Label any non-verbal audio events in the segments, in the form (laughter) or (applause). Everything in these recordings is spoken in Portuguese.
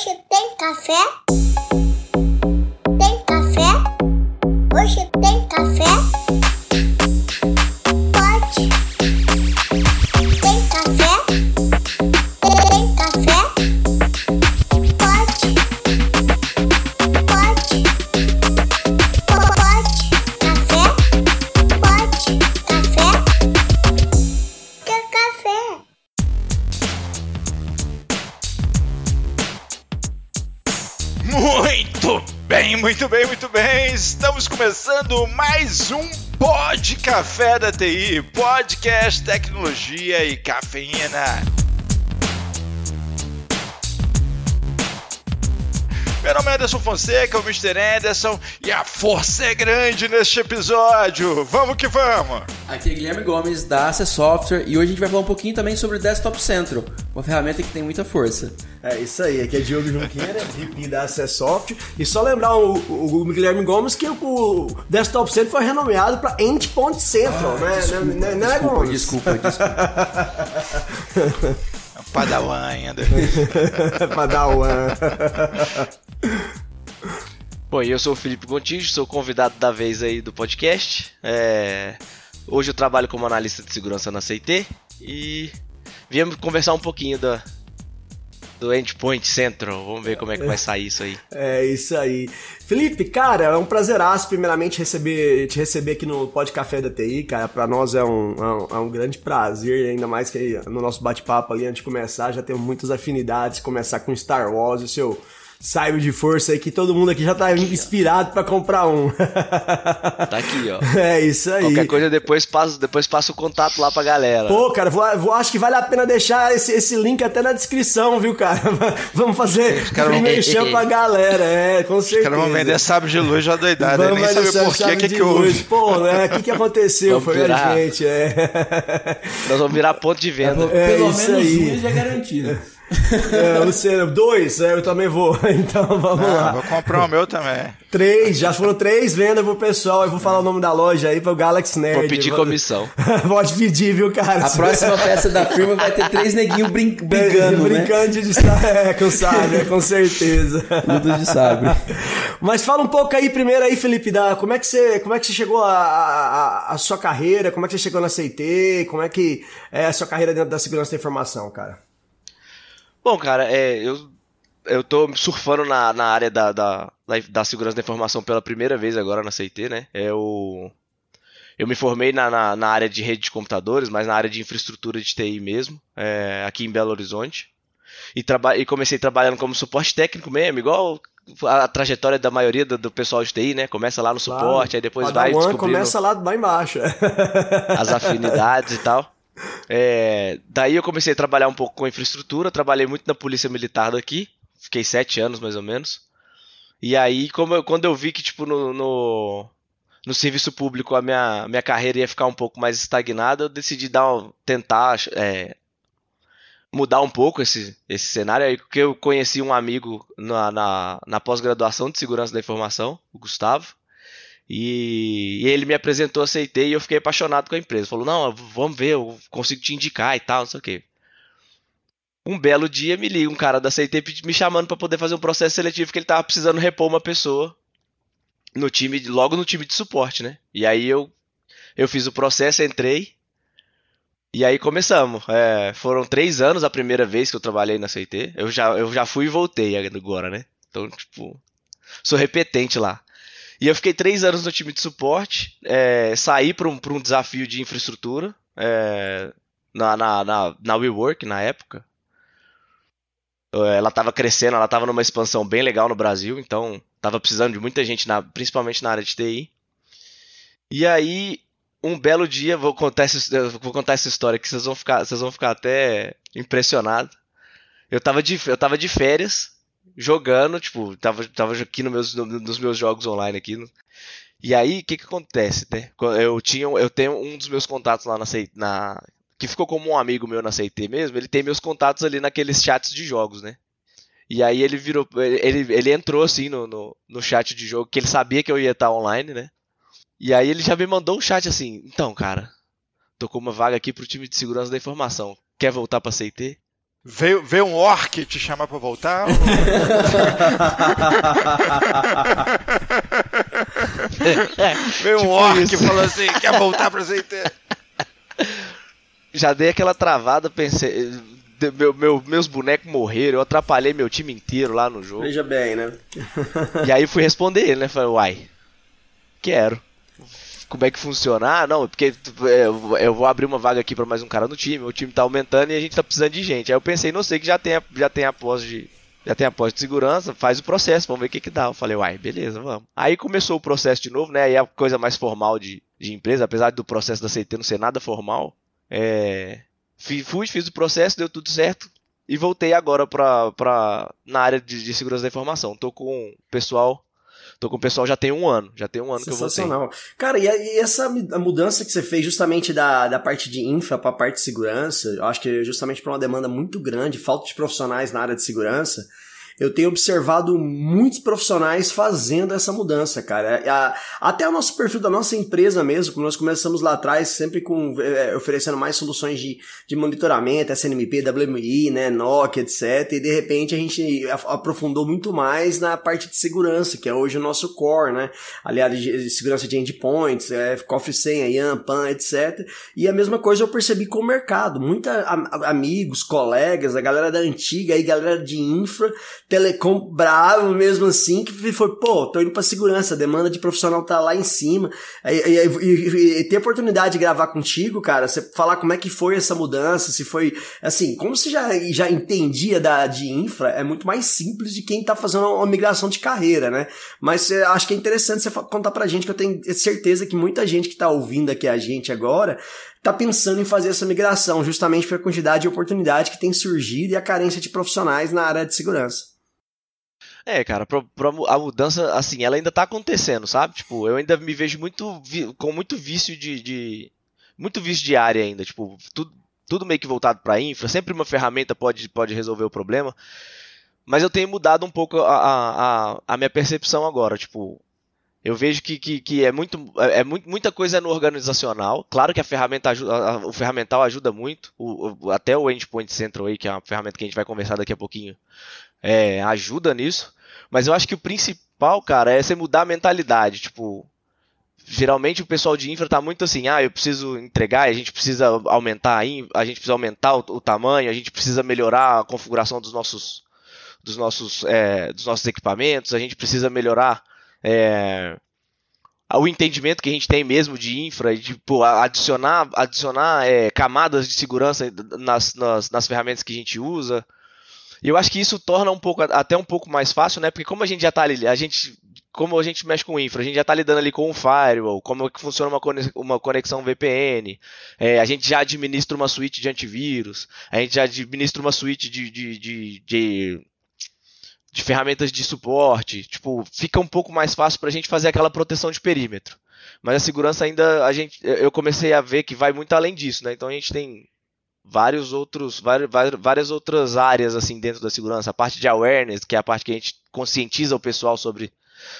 Hoje tem café? Pod Café da TI, podcast tecnologia e cafeína. Meu nome é Anderson Fonseca, o Mr. Anderson, e a força é grande neste episódio. Vamos que vamos! Aqui é Guilherme Gomes da Access Software e hoje a gente vai falar um pouquinho também sobre o Desktop Central, uma ferramenta que tem muita força. É isso aí, aqui é Diogo Junqueira, (laughs) VP da Access Software. E só lembrar o, o, o Guilherme Gomes que o Desktop Center foi renomeado para Endpoint Central, né? desculpa, né, né, desculpa, Gomes? desculpa, desculpa. (laughs) Padawan ainda. (laughs) Padawan. Bom, eu sou o Felipe Gontijo, sou convidado da vez aí do podcast. É, Hoje eu trabalho como analista de segurança na CIT e viemos conversar um pouquinho da, do Endpoint Central. Vamos ver como é que vai sair isso aí. É isso aí. Felipe, cara, é um prazeraço primeiramente receber, te receber aqui no Pod Café da TI, cara. Pra nós é um, é um, é um grande prazer, ainda mais que no nosso bate-papo ali antes de começar, já temos muitas afinidades, começar com Star Wars, o seu saio de força aí que todo mundo aqui já tá inspirado pra comprar um. (laughs) Tá aqui, ó. É isso aí. Qualquer coisa depois passa, depois passa o contato lá pra galera. Pô, cara, vou, vou- acho que vale a pena deixar esse, esse link até na descrição, viu, cara? (laughs) Vamos fazer caras vão- um mexer pra galera, é, com Os certeza. caras vão vender sábio de luz já doidado. Vamos nem sabe deixar por quê, chave o que, de que houve. luz. Pô, né? O que, que aconteceu? Vamos Foi virar. a gente, é. Nós vamos virar ponto de venda. É Pelo isso menos aí. um já é garantido. É Luciano, dois, é, eu também vou. (laughs) Então vamos Ah, lá. vou comprar o meu também. Três, já foram três vendas pro pessoal. Eu vou falar o nome da loja aí pro Galaxy Nerd. Vou pedir comissão. (laughs) Pode pedir, viu, cara? A próxima festa da firma vai ter três neguinhos brin brigando, né? Brincando de estar, (laughs) é, com sábio, é, com certeza. Luta de sabre. Mas fala um pouco aí primeiro aí, Felipe, da como é que você, como é que você chegou a, a, a sua carreira, como é que você chegou na CIT, como é que é a sua carreira dentro da segurança da informação, cara? Bom, cara, é, eu, eu tô surfando na, na área da, da, da, segurança da informação pela primeira vez agora na CIT, né? Eu, eu me formei na, na, na área de rede de computadores, mas na área de infraestrutura de TI mesmo, é, aqui em Belo Horizonte. E, e comecei trabalhando como suporte técnico mesmo, igual a, a trajetória da maioria do, do pessoal de TI, né? Começa lá no suporte, aí depois vai descobrindo começa lá, lá embaixo. as afinidades e tal. (laughs) É, daí eu comecei a trabalhar um pouco com infraestrutura, trabalhei muito na polícia militar daqui, fiquei sete anos mais ou menos. E aí, eu- quando eu vi que tipo no, no, no serviço público a minha, minha carreira ia ficar um pouco mais estagnada, eu decidi dar tentar é, mudar um pouco esse, esse cenário. Aí que eu conheci um amigo na, na, na pós-graduação de segurança da informação, o Gustavo. E, ele me apresentou, aceitei e eu fiquei apaixonado com a empresa. Falou: Não, vamos ver, eu consigo te indicar e tal, não sei o quê. Um belo dia me liga um cara da pedi- me chamando para poder fazer um processo seletivo que ele tava precisando repor uma pessoa no time, logo no time de suporte, né? E aí eu, eu fiz o processo, entrei. E aí começamos. É, foram três anos a primeira vez que eu trabalhei na CIT. Eu já, eu já fui e voltei agora, né? Então, tipo, sou repetente lá. E eu fiquei três anos no time de suporte, é, saí para um, um desafio de infraestrutura é, na, na, na, na WeWork na época. É, Ela estava crescendo, ela estava numa expansão bem legal no Brasil, então estava precisando de muita gente, na, principalmente na área de TI. E aí, um belo dia, vou contar essa, vou contar essa história que vocês vão ficar, vocês vão ficar até impressionados. Eu tava de, eu de férias, jogando, tipo, tava, tava aqui no meus, no- nos meus jogos online aqui. E aí, o que que acontece, né? Eu tinha, eu tenho um dos meus contatos lá na, na que ficou como um amigo meu na CIT mesmo, ele tem meus contatos ali naqueles chats de jogos, né? E aí ele virou, ele, ele entrou assim no, no, no chat de jogo, que ele sabia que eu ia estar online, né? E aí ele já me mandou um chat assim, então, cara, tô com uma vaga aqui pro time de segurança da informação. Quer voltar pra CIT? Veio, veio um orc te chamar pra voltar? (laughs) ou- veio um Tipo orc isso. e falou assim: quer voltar pra CT? Já dei aquela travada, pensei. de- meu- meu- meus bonecos morreram, eu atrapalhei meu time inteiro lá no jogo. Veja bem, né? E aí fui responder ele, né? Falei, uai, quero. Como é que funciona? Ah, não, porque é, eu vou abrir uma vaga aqui pra mais um cara no time, o time tá aumentando e a gente tá precisando de gente. Aí eu pensei, não sei que já tem, a- já tem a pós de. Já tem a de segurança, faz o processo, vamos ver o que que dá. Eu falei, uai, beleza, vamos. Aí começou o processo de novo, né? Aí a coisa mais formal de, de empresa, apesar do processo da CT não ser nada formal. É, fui, fiz o processo, deu tudo certo. E voltei agora pra, pra, na área de, de segurança da informação. Tô com o pessoal. Tô com o pessoal já tem um ano. Já tem um ano que eu voltei. Sensacional. Cara, e, a- e essa mudança que você fez justamente da, da parte de infra para parte de segurança, eu acho que justamente para uma demanda muito grande, falta de profissionais na área de segurança, eu tenho observado muitos profissionais fazendo essa mudança, cara. A- até o nosso perfil da nossa empresa mesmo, como nós começamos lá atrás, sempre com eh, oferecendo mais soluções de, de monitoramento, SNMP, WMI, né, NOC, etc. E de repente a gente aprofundou muito mais na parte de segurança, que é hoje o nosso core, né? aliado de de segurança de endpoints, é, cofre senha, IAM, PAN, etc. E a mesma coisa eu percebi com o mercado. Muita am- amigos, colegas, a galera da antiga aí, galera de infra, telecom bravo mesmo assim, que foi, pô, tô indo pra segurança, a demanda de profissional tá lá em cima. E, e- e- e ter a oportunidade de gravar contigo, cara, você falar como é que foi essa mudança, se foi, assim, como você já, já entendia da, de infra, é muito mais simples de quem tá fazendo uma migração de carreira, né? Mas acho que é interessante você contar pra gente, que eu tenho certeza que muita gente que tá ouvindo aqui a gente agora tá pensando em fazer essa migração, justamente pela quantidade de oportunidade que tem surgido e a carência de profissionais na área de segurança. É, cara, pro- pro- a mudança, assim, ela ainda tá acontecendo, sabe? Tipo, eu ainda me vejo muito com muito vício de, de- muito vício de área ainda, tipo, tudo, tudo meio que voltado pra infra, sempre uma ferramenta pode, pode resolver o problema. Mas eu tenho mudado um pouco a, a, a, minha percepção agora, tipo, eu vejo que, que, que é muito, é muito, muita coisa no organizacional. Claro que a ferramenta ajuda, a- o ferramental ajuda muito, o, o- até o Endpoint Central aí, que é uma ferramenta que a gente vai conversar daqui a pouquinho, é, ajuda nisso. Mas eu acho que o principal, cara, é você mudar a mentalidade. Tipo, geralmente o pessoal de infra tá muito assim, ah, eu preciso entregar, a gente precisa aumentar a, gente precisa aumentar o, o tamanho, a gente precisa melhorar a configuração dos nossos, dos nossos, é, dos nossos equipamentos, a gente precisa melhorar é, o entendimento que a gente tem mesmo de infra, tipo, adicionar, adicionar é, camadas de segurança nas, nas, nas ferramentas que a gente usa. E eu acho que isso torna um pouco, até um pouco mais fácil, né? Porque como a gente já tá ali, a gente, como a gente mexe com infra, a gente já tá lidando ali com um firewall, como é que funciona uma conex- uma conexão VPN, é, a gente já administra uma suíte de antivírus, a gente já administra uma suíte de, de, de, de, de ferramentas de suporte, tipo, fica um pouco mais fácil pra gente fazer aquela proteção de perímetro. Mas a segurança ainda, a gente, eu comecei a ver que vai muito além disso, né? Então a gente tem vários outros, várias, várias outras áreas assim dentro da segurança. A parte de awareness, que é a parte que a gente conscientiza o pessoal sobre,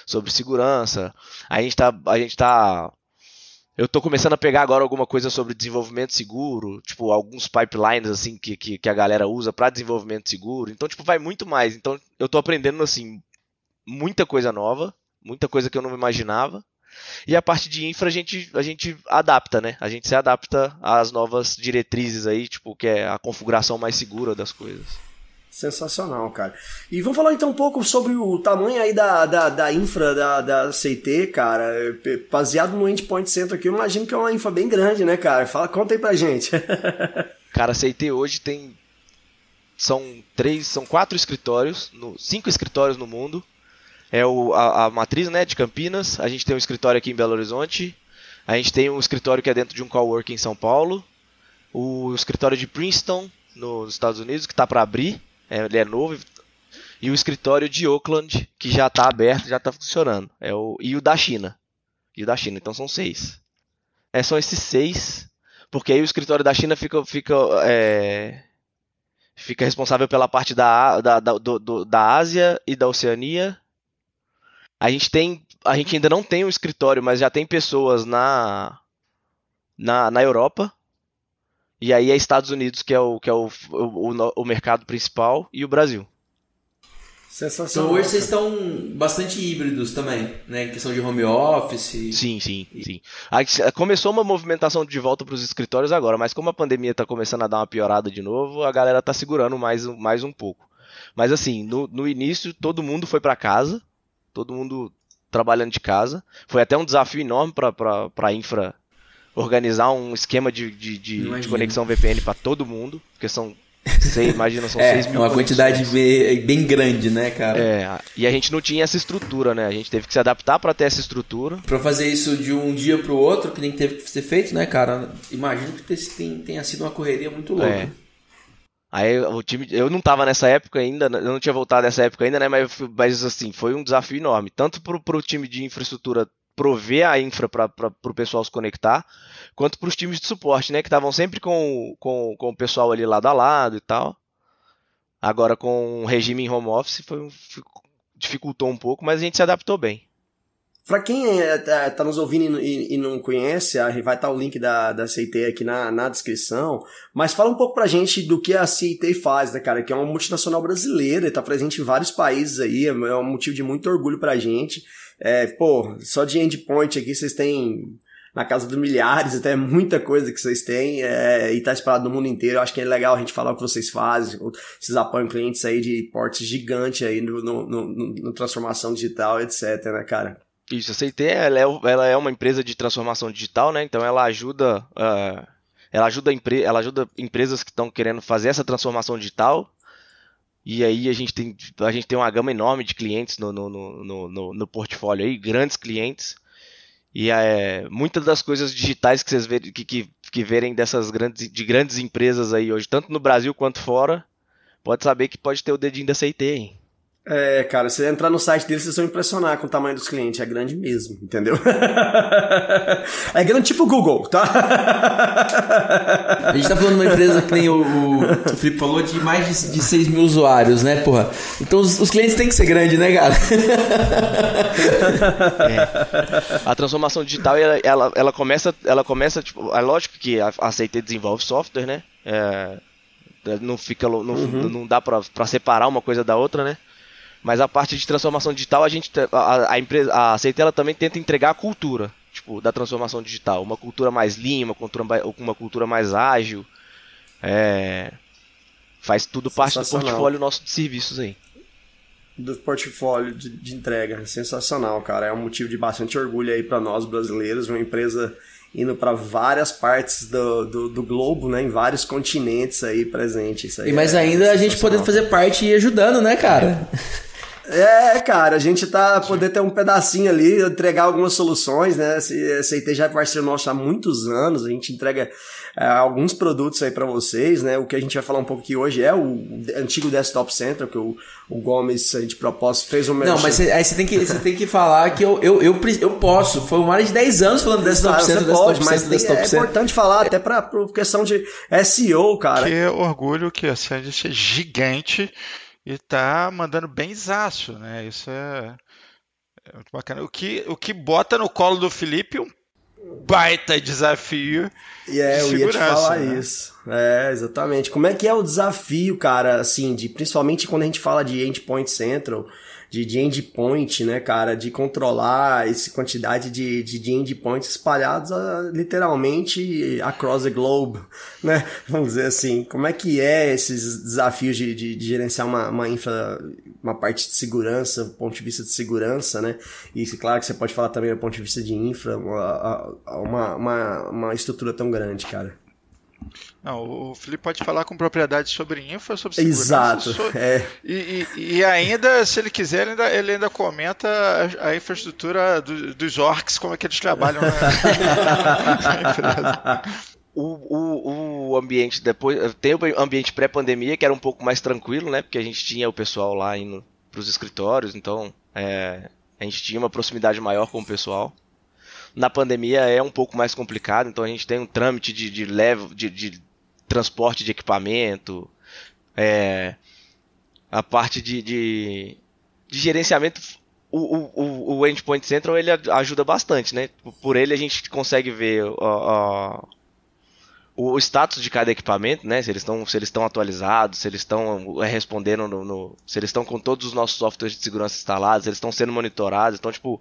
sobre segurança. A gente tá, a gente tá eu tô começando a pegar agora alguma coisa sobre desenvolvimento seguro, tipo alguns pipelines assim que, que, que a galera usa para desenvolvimento seguro. Então, tipo, vai muito mais. Então, eu tô aprendendo assim muita coisa nova, muita coisa que eu não imaginava. E a parte de infra a gente, a gente adapta, né? A gente se adapta às novas diretrizes aí, tipo, que é a configuração mais segura das coisas. Sensacional, cara. E vamos falar então um pouco sobre o tamanho aí da, da, da infra da, da CT, cara. Baseado no Endpoint Center aqui, eu imagino que é uma infra bem grande, né, cara? Fala, conta aí pra gente. (laughs) Cara, a CT hoje tem. São três, são quatro escritórios, no, cinco escritórios no mundo. É o, a, a matriz né, de Campinas, a gente tem um escritório aqui em Belo Horizonte, a gente tem um escritório que é dentro de um coworking em São Paulo, o escritório de Princeton, nos Estados Unidos, que está para abrir, é, ele é novo, e o escritório de Oakland, que já está aberto, já está funcionando, é o, e o da China. E o da China, então são seis. É, são esses seis, porque aí o escritório da China fica, fica, é, fica responsável pela parte da, da, da, do, da Ásia e da Oceania, a gente tem, a gente ainda não tem um escritório, mas já tem pessoas na na, na Europa. E aí é Estados Unidos que é o, que é o, o, o, o mercado principal e o Brasil. Sensacional. Então hoje vocês estão bastante híbridos também, né? Em questão de home office. Sim, sim, sim. Aí, começou uma movimentação de volta para os escritórios agora, mas como a pandemia está começando a dar uma piorada de novo, a galera tá segurando mais, mais um pouco. Mas assim, no, no início todo mundo foi para casa, todo mundo trabalhando de casa. Foi até um desafio enorme para a infra organizar um esquema de, de, de, de conexão VPN para todo mundo, porque são (laughs) você imagina, são é, 6 mil. uma quantidade bem, bem grande, né, cara? É, e a gente não tinha essa estrutura, né? A gente teve que se adaptar para ter essa estrutura. Pra fazer isso de um dia pro outro, que nem teve que ser feito, né, cara? Imagino que tem, tenha sido uma correria muito louca. É. Aí o time, eu não tava nessa época ainda, eu não tinha voltado nessa época ainda, né? Mas, mas assim, foi um desafio enorme, tanto pro, pro time de infraestrutura prover a infra para o pessoal se conectar, quanto para os times de suporte, né? Que estavam sempre com, com, com o pessoal ali lado a lado e tal. Agora com o regime em home office foi, dificultou um pouco, mas a gente se adaptou bem. Para quem é, tá, tá, nos ouvindo e, e, não conhece, vai estar tá o link da, da CIT aqui na, na descrição. Mas fala um pouco pra gente do que a CIT faz, né, cara? Que é uma multinacional brasileira, está presente em vários países aí, é um motivo de muito orgulho pra gente. É, pô, só de endpoint aqui vocês têm na casa dos milhares, até muita coisa que vocês têm é, e tá espalhado no mundo inteiro. Eu acho que é legal a gente falar o que vocês fazem. Vocês apoiam clientes aí de portes gigantes aí no, no, no, no transformação digital, etc, né, cara? Isso, a CIT ela é, ela é uma empresa de transformação digital, né? Então ela ajuda, uh, ela ajuda, ela ajuda empresas que estão querendo fazer essa transformação digital e aí a gente tem, a gente tem uma gama enorme de clientes no, no, no, no, no portfólio aí, grandes clientes. E é, muitas das coisas digitais que vocês que, que, que verem dessas grandes, de grandes empresas aí hoje, tanto no Brasil quanto fora, pode saber que pode ter o dedinho da CIT, hein? É, cara, se você entrar no site deles, vocês vão impressionar com o tamanho dos clientes. É grande mesmo, entendeu? (laughs) é grande tipo Google, tá? A gente tá falando de uma empresa que nem o, o Felipe falou, de mais de, de 6 mil usuários, né, porra? Então os, os clientes têm que ser grandes, né, cara? É. A transformação digital, ela, ela, ela, começa, ela começa, tipo, é lógico que a, a CT desenvolve software, né? É, não fica não, uhum. não dá para separar uma coisa da outra, né? Mas a parte de transformação digital, a gente a, a empresa, a Aceitela também tenta entregar a cultura, tipo, da transformação digital, uma cultura mais limpa, uma cultura, uma cultura mais ágil. É, faz tudo parte do portfólio nosso de serviços aí. Do portfólio de, de entrega, sensacional, cara. É um motivo de bastante orgulho aí para nós brasileiros, uma empresa indo para várias partes do, do, do, globo, né? Em vários continentes aí presente. Isso aí e mais é ainda a gente podendo fazer parte e ajudando, né, cara? É, cara, a gente tá poder ter um pedacinho ali, entregar algumas soluções, né? Esse IT já é parceiro nosso há muitos anos, a gente entrega é, alguns produtos aí para vocês, né? O que a gente vai falar um pouco aqui hoje é o antigo Desktop Center, que o, o Gomes, a gente propôs, fez um Não, mas cê, aí você tem, que, você tem que falar que eu, eu, eu, eu posso. Foi mais de 10 anos falando Desktop Center, Desktop pode, mas Desktop é, Center. É importante falar, até pra, pra questão de SEO, cara. Que orgulho que a Sandisk é gigante e tá mandando bem zaço, né? Isso é, é, muito bacana. O que, o que bota no colo do Felipe um baita desafio. E é, de eu ia te falar né? isso. É, exatamente. Como é que é o desafio, cara, assim, de principalmente quando a gente fala de Endpoint Central, de, de endpoint, né, cara, de controlar essa quantidade de, de, de endpoints espalhados uh, literalmente across the globe, (laughs) né, vamos dizer assim. Como é que é esses desafios de, de, de gerenciar uma, uma infra, uma parte de segurança, do ponto de vista de segurança, né, e claro que você pode falar também do ponto de vista de infra, uma, uma, uma, uma estrutura tão grande, cara. Não, o Felipe pode falar com propriedade sobre infra, sobre segurança. Exato. Sobre... É. E, e, e, ainda, se ele quiser, ele ainda, ele ainda comenta a, a infraestrutura do, dos orcs, como é que eles trabalham na, (laughs) empresa. O, o, o, ambiente depois tem o ambiente pré-pandemia que era um pouco mais tranquilo, né? Porque a gente tinha o pessoal lá indo para os escritórios, então é, a gente tinha uma proximidade maior com o pessoal na pandemia é um pouco mais complicado, então a gente tem um trâmite de, de, level, de, de transporte de equipamento, é, a parte de, de, de gerenciamento. O, o, o Endpoint Central ele ajuda bastante, né? Por ele a gente consegue ver o status de cada equipamento, né? Se eles estão se eles estão atualizados, se eles estão é, respondendo no, no, se eles estão com todos os nossos softwares de segurança instalados, se eles estão sendo monitorados, então tipo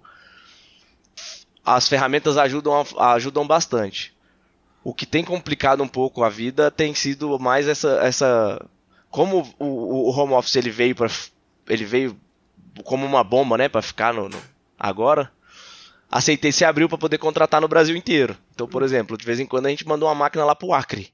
as ferramentas ajudam ajudam bastante. O que tem complicado um pouco a vida tem sido mais essa essa como o, o home office ele veio para ele veio como uma bomba, né, para ficar no, no agora a CIT abriu para poder contratar no Brasil inteiro. Então, por exemplo, de vez em quando a gente mandou uma máquina lá pro Acre.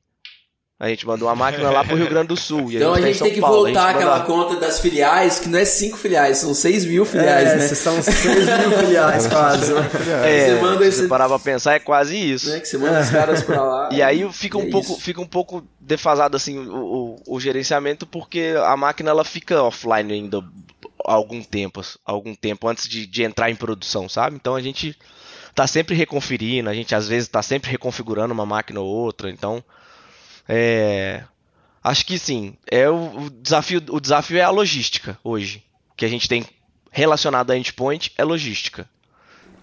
A gente mandou uma máquina lá pro Rio Grande do Sul. então a gente, tá tem que Paulo. voltar aquela manda... conta das filiais, que não é cinco filiais, são seis mil filiais, é, né? São seis mil filiais, (laughs) quase. Né? É, você manda esse... parar pra pensar, é quase isso. É, que você manda os caras pra lá. (laughs) E aí fica um, é pouco, fica um pouco defasado assim o, o, o, gerenciamento, porque a máquina ela fica offline ainda algum tempo, algum tempo antes de, de entrar em produção, sabe? Então a gente tá sempre reconferindo, a gente às vezes tá sempre reconfigurando uma máquina ou outra, então é, acho que sim, é o, o, desafio, o desafio é a logística hoje, que a gente tem relacionado a endpoint é logística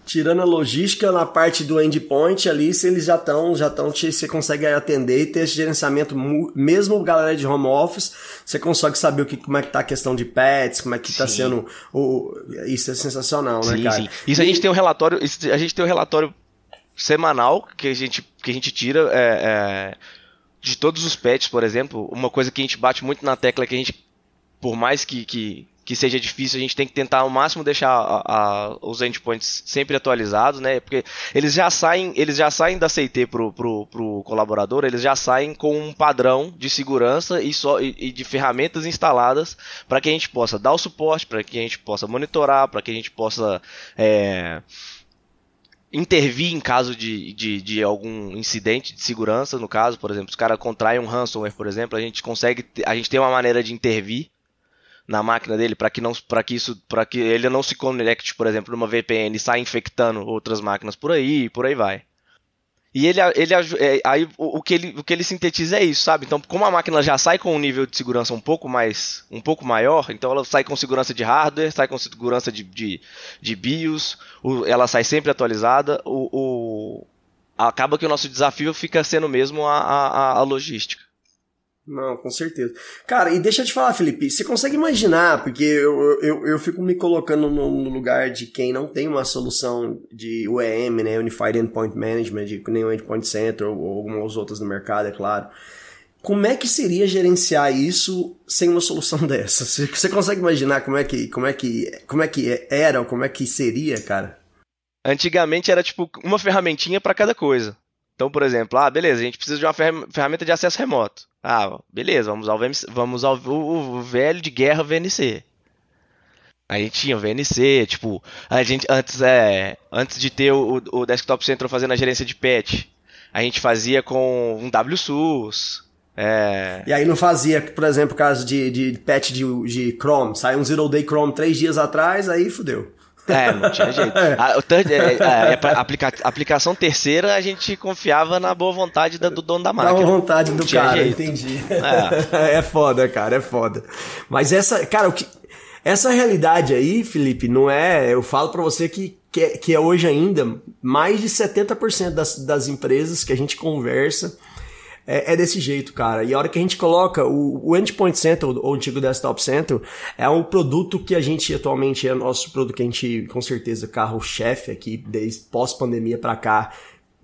tirando a logística na parte do endpoint ali, se eles já estão, já estão, você consegue atender e ter esse gerenciamento, mesmo galera de home office, você consegue saber o que, como é que tá a questão de pets, como é que está sendo o, isso é sensacional, né, sim, cara? Sim. Isso a gente tem um relatório, a gente tem um relatório semanal que a gente, que a gente tira, é, é, de todos os pets, por exemplo, uma coisa que a gente bate muito na tecla é que a gente, por mais que, que que seja difícil, a gente tem que tentar ao máximo deixar a, a, os endpoints sempre atualizados, né? Porque eles já saem, eles já saem da CT pro, pro, pro colaborador, eles já saem com um padrão de segurança e, só, e, e de ferramentas instaladas para que a gente possa dar o suporte, para que a gente possa monitorar, para que a gente possa é, intervir em caso de, de, de, algum incidente de segurança, no caso, por exemplo, se o cara contrai um ransomware, por exemplo, a gente consegue, a gente tem uma maneira de intervir na máquina dele para que não para que isso para que ele não se conecte, por exemplo, numa VPN e saia infectando outras máquinas por aí, e por aí vai. E ele, ele é, aí o, o, que ele, o que ele sintetiza é isso, sabe? Então, como a máquina já sai com um nível de segurança um pouco mais um pouco maior, então ela sai com segurança de hardware, sai com segurança de, de, de BIOS, o, ela sai sempre atualizada, o, o, acaba que o nosso desafio fica sendo mesmo a, a, a logística. Não, com certeza. Cara, e deixa eu te falar, Felipe, você consegue imaginar, porque eu, eu, eu fico me colocando no, lugar de quem não tem uma solução de UEM, né, Unified Endpoint Management, nem o Endpoint Center ou, ou algumas outras no mercado, é claro. Como é que seria gerenciar isso sem uma solução (laughs) dessa? Você, você consegue imaginar como é que como é que como é que era ou como é que seria, cara? Antigamente era tipo uma ferramentinha para cada coisa. Então, por exemplo, ah, beleza, a gente precisa de uma ferramenta de acesso remoto. Ah, beleza, vamos usar o, VMC, vamos usar o, o, velho de guerra VNC. A gente tinha o VNC, tipo, a gente antes é, antes de ter o, o Desktop Central fazendo a gerência de patch, a gente fazia com um WSUS. É... E aí não fazia, por exemplo, caso de, de patch de, de Chrome, saiu um Zero Day Chrome três dias atrás, aí fudeu. É, não tinha (laughs) jeito. A, third, é, é, é aplica, aplicação terceira, a gente confiava na boa vontade do dono da máquina. Na boa vontade do cara, jeito. entendi. É. (laughs) é foda, cara, é foda. Mas essa, cara, o que, essa realidade aí, Felipe, não é. Eu falo para você que, que é, que, é, hoje ainda mais de 70% das, das empresas que a gente conversa é, é, desse jeito, cara. E a hora que a gente coloca o, o Endpoint Center, ou o antigo Desktop Center, é um produto que a gente atualmente é nosso produto que a gente, com certeza, carro-chefe aqui, desde pós-pandemia para cá,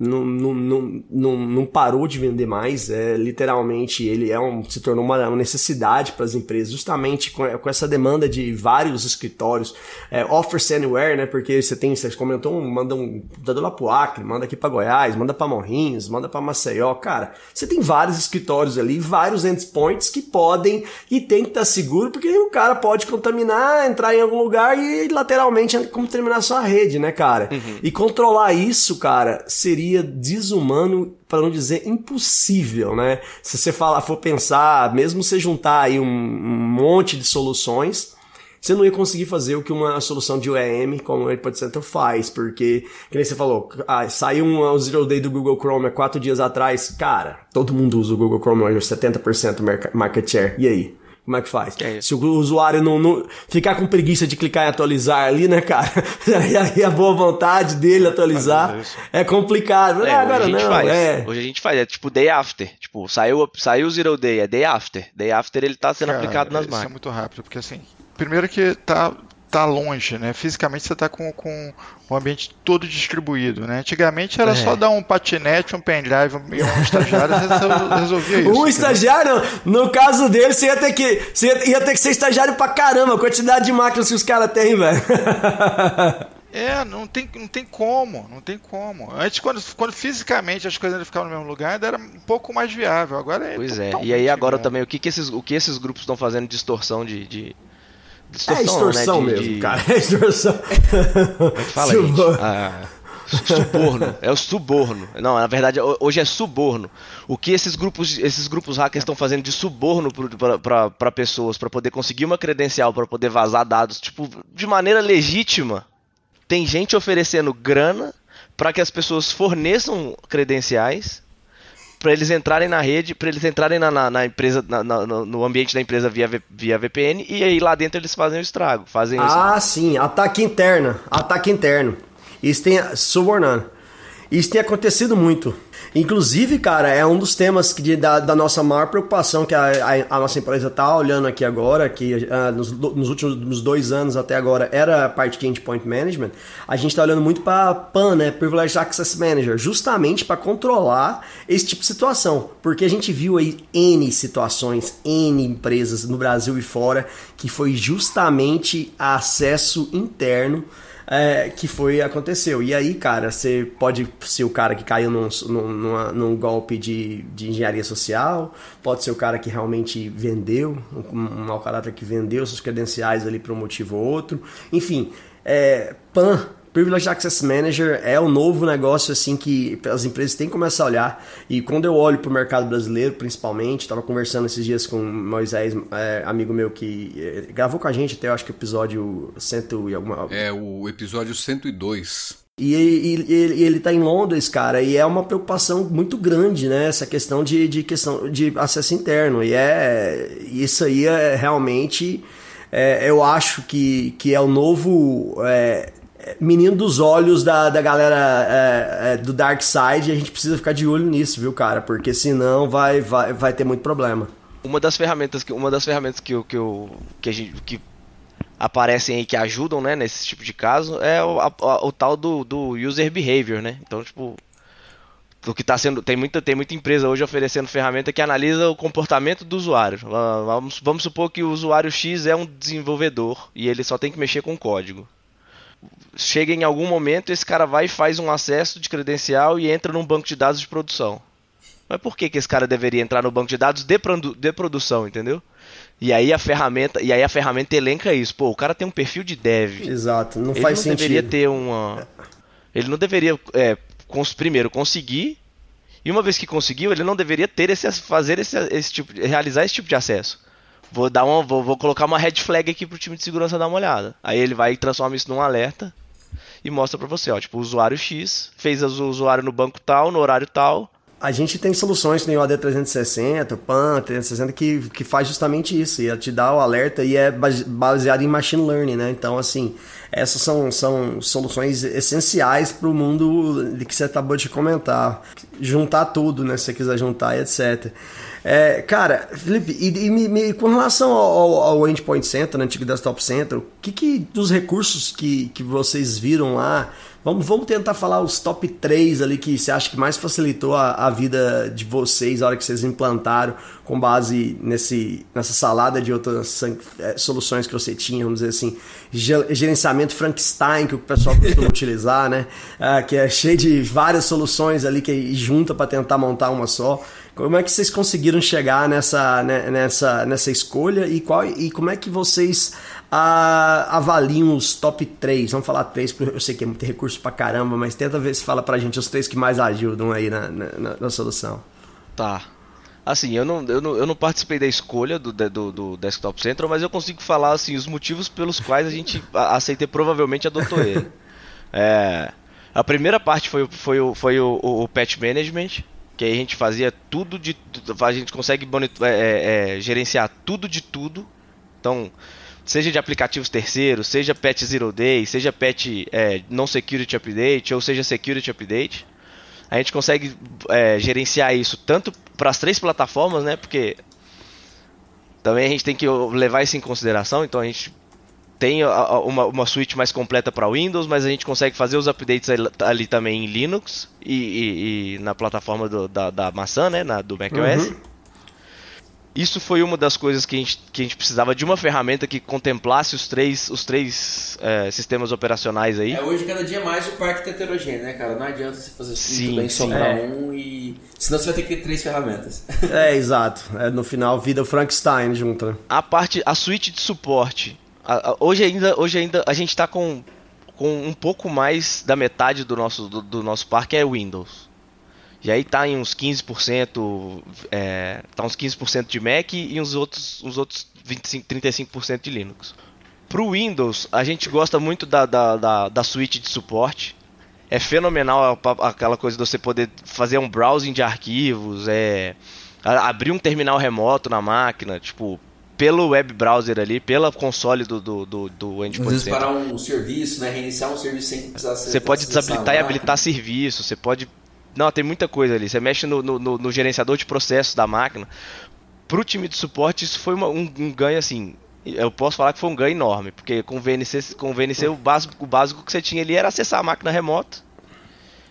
não, não, não, não, não parou de vender mais, é, literalmente ele é um, se tornou uma necessidade para as empresas, justamente com, com, essa demanda de vários escritórios, é, offers anywhere, né, porque você tem, você comentou, manda um computador lá pro Acre, manda aqui para Goiás, manda para Morrinhos, manda para Maceió, cara, você tem vários escritórios ali, vários endpoints que podem e tem que estar tá seguro, porque o cara pode contaminar, entrar em algum lugar e lateralmente como terminar sua rede, né, cara? Uhum. E controlar isso, cara, seria seria desumano, para não dizer impossível, né? Se você falar, for pensar, mesmo você juntar aí um, um monte de soluções, você não ia conseguir fazer o que uma solução de UEM como o AirPod Center faz, porque, que nem você falou, ah, saiu um Zero Day do Google Chrome há quatro dias atrás, cara, todo mundo usa o Google Chrome hoje, 70% market share, e aí? Como é que faz? É. Se o usuário não, não ficar com preguiça de clicar em atualizar ali, né, cara? (laughs) E aí a boa vontade dele atualizar Fazer isso. é complicado. É, Ah, agora hoje a gente não, faz. é. Hoje a gente faz, é tipo day after. Tipo, saiu, saiu o zero day, é day after. Day after ele tá sendo Cara, aplicado nas isso é máquinas. muito rápido, porque assim, primeiro que tá, tá longe, né? Fisicamente você tá com, com o ambiente todo distribuído, né? Antigamente era É. só dar um patinete, um pendrive e um estagiário (laughs) e resol- resolvia isso. Um estagiário, no caso dele, você ia ter que, você ia, ia ter que ser estagiário pra caramba, a quantidade de máquinas que os caras têm, velho. (laughs) É, não tem, não tem como, não tem como. Antes, quando, quando fisicamente as coisas ainda ficavam no mesmo lugar, ainda era um pouco mais viável. Agora é. Pois é. E aí agora inviável. também, o que, que, esses, o que esses grupos estão fazendo de distorção de. de... É extorsão né? De- mesmo, de- cara. É extorsão. Como é que fala? Suborno. Ah, suborno. É o suborno. Não, na verdade, ho- hoje é suborno. O que esses grupos, esses grupos hackers estão fazendo de suborno para pessoas, para poder conseguir uma credencial, para poder vazar dados, tipo, de maneira legítima. Tem gente oferecendo grana para que as pessoas forneçam credenciais para eles entrarem na rede, para eles entrarem na, na- na empresa, na- no ambiente da empresa via, via VPN e aí lá dentro eles fazem o estrago, fazem isso. Ah, sim, ataque interno, ataque interno. Isso tem subornando. Isso tem acontecido muito. Inclusive, cara, é um dos temas que da, da nossa maior preocupação que a, a- a nossa empresa tá olhando aqui agora, que ah, nos, nos últimos dois anos até agora era a parte de endpoint management. A gente tá olhando muito para PAN, né, Privileged Access Manager, justamente para controlar esse tipo de situação, porque a gente viu aí N situações, N empresas no Brasil e fora que foi justamente acesso interno é, que foi aconteceu. E aí, cara, você pode ser o cara que caiu num, num, num golpe de, de engenharia social, pode ser o cara que realmente vendeu, um, um mau caráter que vendeu seus credenciais ali por um motivo ou outro. Enfim, é, PAN. Privileged Access Manager é o novo negócio assim que as empresas têm que começar a olhar. E quando eu olho para o mercado brasileiro, principalmente, estava conversando esses dias com o Moisés, é, amigo meu que é, gravou com a gente até eu acho que o episódio cento e alguma, É o episódio 102. e, e- e ele, e ele tá em Londres, cara, e é uma preocupação muito grande, né? Essa questão de, de questão de acesso interno. E é isso aí é realmente é, eu acho que, que é o novo é, menino dos olhos da, da galera é, é, do Dark Side e a gente precisa ficar de olho nisso, viu, cara? Porque senão vai, vai, vai ter muito problema. Uma das ferramentas que uma das ferramentas que que, eu, que a gente que aparecem aí que ajudam, né, nesse tipo de caso é o, a- o tal do, do user behavior, né? Então, tipo, o que tá sendo tem muita tem muita empresa hoje oferecendo ferramenta que analisa o comportamento do usuário. Vamos, vamos supor que o usuário X é um desenvolvedor e ele só tem que mexer com código. Chega em algum momento, esse cara vai e faz um acesso de credencial e entra num banco de dados de produção. Mas por que, que esse cara deveria entrar no banco de dados de, produ- de produção, entendeu? E aí a ferramenta, e aí a ferramenta elenca isso. Pô, o cara tem um perfil de dev. Exato, não Ele faz não sentido. deveria ter uma. Ele não deveria, é, cons- primeiro, conseguir. E uma vez que conseguiu, ele não deveria ter esse, fazer esse, esse tipo, de- realizar esse tipo de acesso. Vou dar uma, vou, vou colocar uma red flag aqui pro time de segurança dar uma olhada. Aí ele vai e transforma isso num alerta e mostra pra você, ó, tipo, o usuário X fez o usuário no banco tal, no horário tal. A gente tem soluções que nem o AD 360, o PAN 360 que, que faz justamente isso, e te dá o alerta e é base- baseado em machine learning, né? Então, assim, essas são, são soluções essenciais para o mundo que você acabou de comentar. Juntar tudo, né? Se você quiser juntar etc. É, cara, Felipe, e, e com relação ao, ao- Endpoint Center, no antigo Desktop Center, o que, que dos recursos que, que vocês viram lá Vamos, vamos tentar falar os top 3 ali que você acha que mais facilitou a, a vida de vocês a hora que vocês implantaram, com base nesse, nessa salada de outras eh, soluções que você tinha, vamos dizer assim, ge- gerenciamento Frankenstein, que o pessoal costuma (laughs) utilizar, né? Ah, que é cheio de várias soluções ali que junta para tentar montar uma só. Como é que vocês conseguiram chegar nessa, né, nessa, nessa escolha e, qual, e como é que vocês ah, avaliam os top 3? Vamos falar 3, porque eu sei que é muito recurso pra caramba, mas tenta ver se fala pra gente os três que mais ajudam aí na, na, na- solução. Tá. Assim, eu não, eu não, eu não participei da escolha do, do, do Desktop Central, mas eu consigo falar assim os motivos pelos quais a gente a- aceita e provavelmente adotou ele. (laughs) É, a primeira parte foi, foi, foi o, o, o Patch Management, Que aí a gente fazia tudo de. A gente consegue monitor, é, é, é, gerenciar tudo de tudo. Então, seja de aplicativos terceiros, seja patch zero day, seja patch é, non security update, ou seja security update. A gente consegue é, gerenciar isso tanto para as três plataformas, né? Porque também a gente tem que levar isso em consideração. Então a gente tem uma, uma suíte mais completa para Windows, mas a gente consegue fazer os updates ali também em Linux e, e, e na plataforma do, da, da, maçã, né, na, do macOS. Uhum. Isso foi uma das coisas que a gente, que a gente precisava de uma ferramenta que contemplasse os três, os três é, sistemas operacionais aí. É, hoje cada dia mais o parque tá heterogêneo, né, cara? Não adianta você fazer sim, tudo bem sobrar é. um e. Senão você vai ter que ter três ferramentas. É, exato. É, no final, vida Frankenstein junto. A parte, a suíte de suporte hoje ainda, hoje ainda a gente está com, com um pouco mais da metade do nosso, do, do, nosso parque é Windows. E aí tá em uns 15%, é, tá uns 15% de Mac e uns outros, uns outros 25, 35% de Linux. Pro Windows, a gente gosta muito da, da, da, da suíte de suporte. É fenomenal aquela coisa de você poder fazer um browsing de arquivos, é abrir um terminal remoto na máquina, tipo, pelo web browser ali, pela console do, do, do, do endpoint Às vezes parar um serviço, né? Reiniciar um serviço sem precisar ser. Você pode desabilitar e habilitar serviço, você pode. Não, tem muita coisa ali. Você mexe no, no, no gerenciador de processos da máquina. Pro time de suporte, isso foi uma, um, um, ganho assim. Eu posso falar que foi um ganho enorme, porque com o VNC, com o, VNC o, básico, o básico que você tinha ali era acessar a máquina remota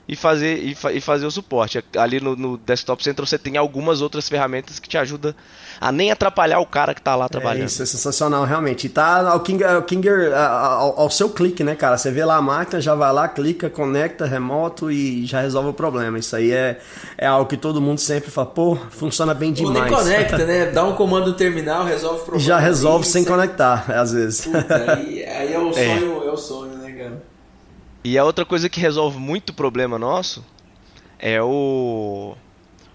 e fazer, e, fa e fazer o suporte. Ali no, no, Desktop Center você tem algumas outras ferramentas que te ajudam a nem atrapalhar o cara que está lá trabalhando. É, isso é sensacional, realmente. E tá ao, King, ao, Kinger, ao, ao, seu clique, né, cara? Você vê lá a máquina, já vai lá, clica, conecta, remoto e já resolve o problema. Isso aí é, é algo que todo mundo sempre fala, pô, funciona bem demais. Ou nem conecta, né? (laughs) Dá um comando no terminal, resolve o problema. Já resolve sem, sem conectar, às vezes. Puta, aí, aí é o (laughs) é. sonho, é, é o sonho? E a outra coisa que resolve muito problema nosso é o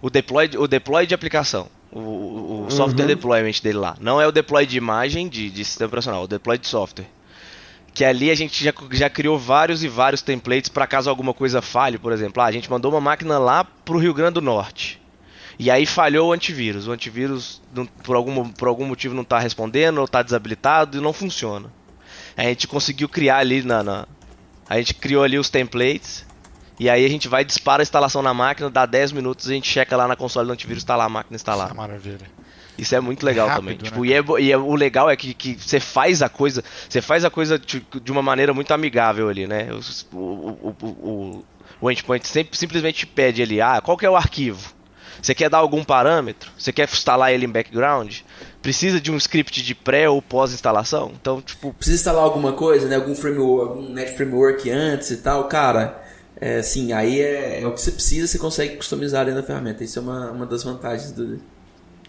o deploy, o deploy de aplicação. O, o, o software uhum. deployment dele lá. Não é o deploy de imagem de, de sistema operacional, é o deploy de software. Que ali a gente já, já criou vários e vários templates para caso alguma coisa falhe, por exemplo. Ah, a gente mandou uma máquina lá pro Rio Grande do Norte. E aí falhou o antivírus. O antivírus, não, por, algum, por algum motivo, não está respondendo, ou está desabilitado e não funciona. A gente conseguiu criar ali na, na, a gente criou ali os templates. E aí a gente vai, dispara a instalação na máquina, dá 10 minutos, a gente checa lá na console do antivírus, está lá a máquina instalada. Isso é maravilha. Isso é muito legal Rápido, também. Né? Tipo, e, é, e é, o legal é que, que você faz a coisa, você faz a coisa de uma maneira muito amigável ali, né? O, o, o, o, o endpoint sempre, simplesmente pede ali, ah, qual que é o arquivo? Você quer dar algum parâmetro? Você quer instalar ele em background? Precisa de um script de pré ou pós-instalação? Então, tipo. Precisa instalar alguma coisa, né? Algum framework, algum net framework antes e tal, cara. É, sim, aí é, é, o que você precisa, você consegue customizar dentro da ferramenta. Isso é uma, uma das vantagens do.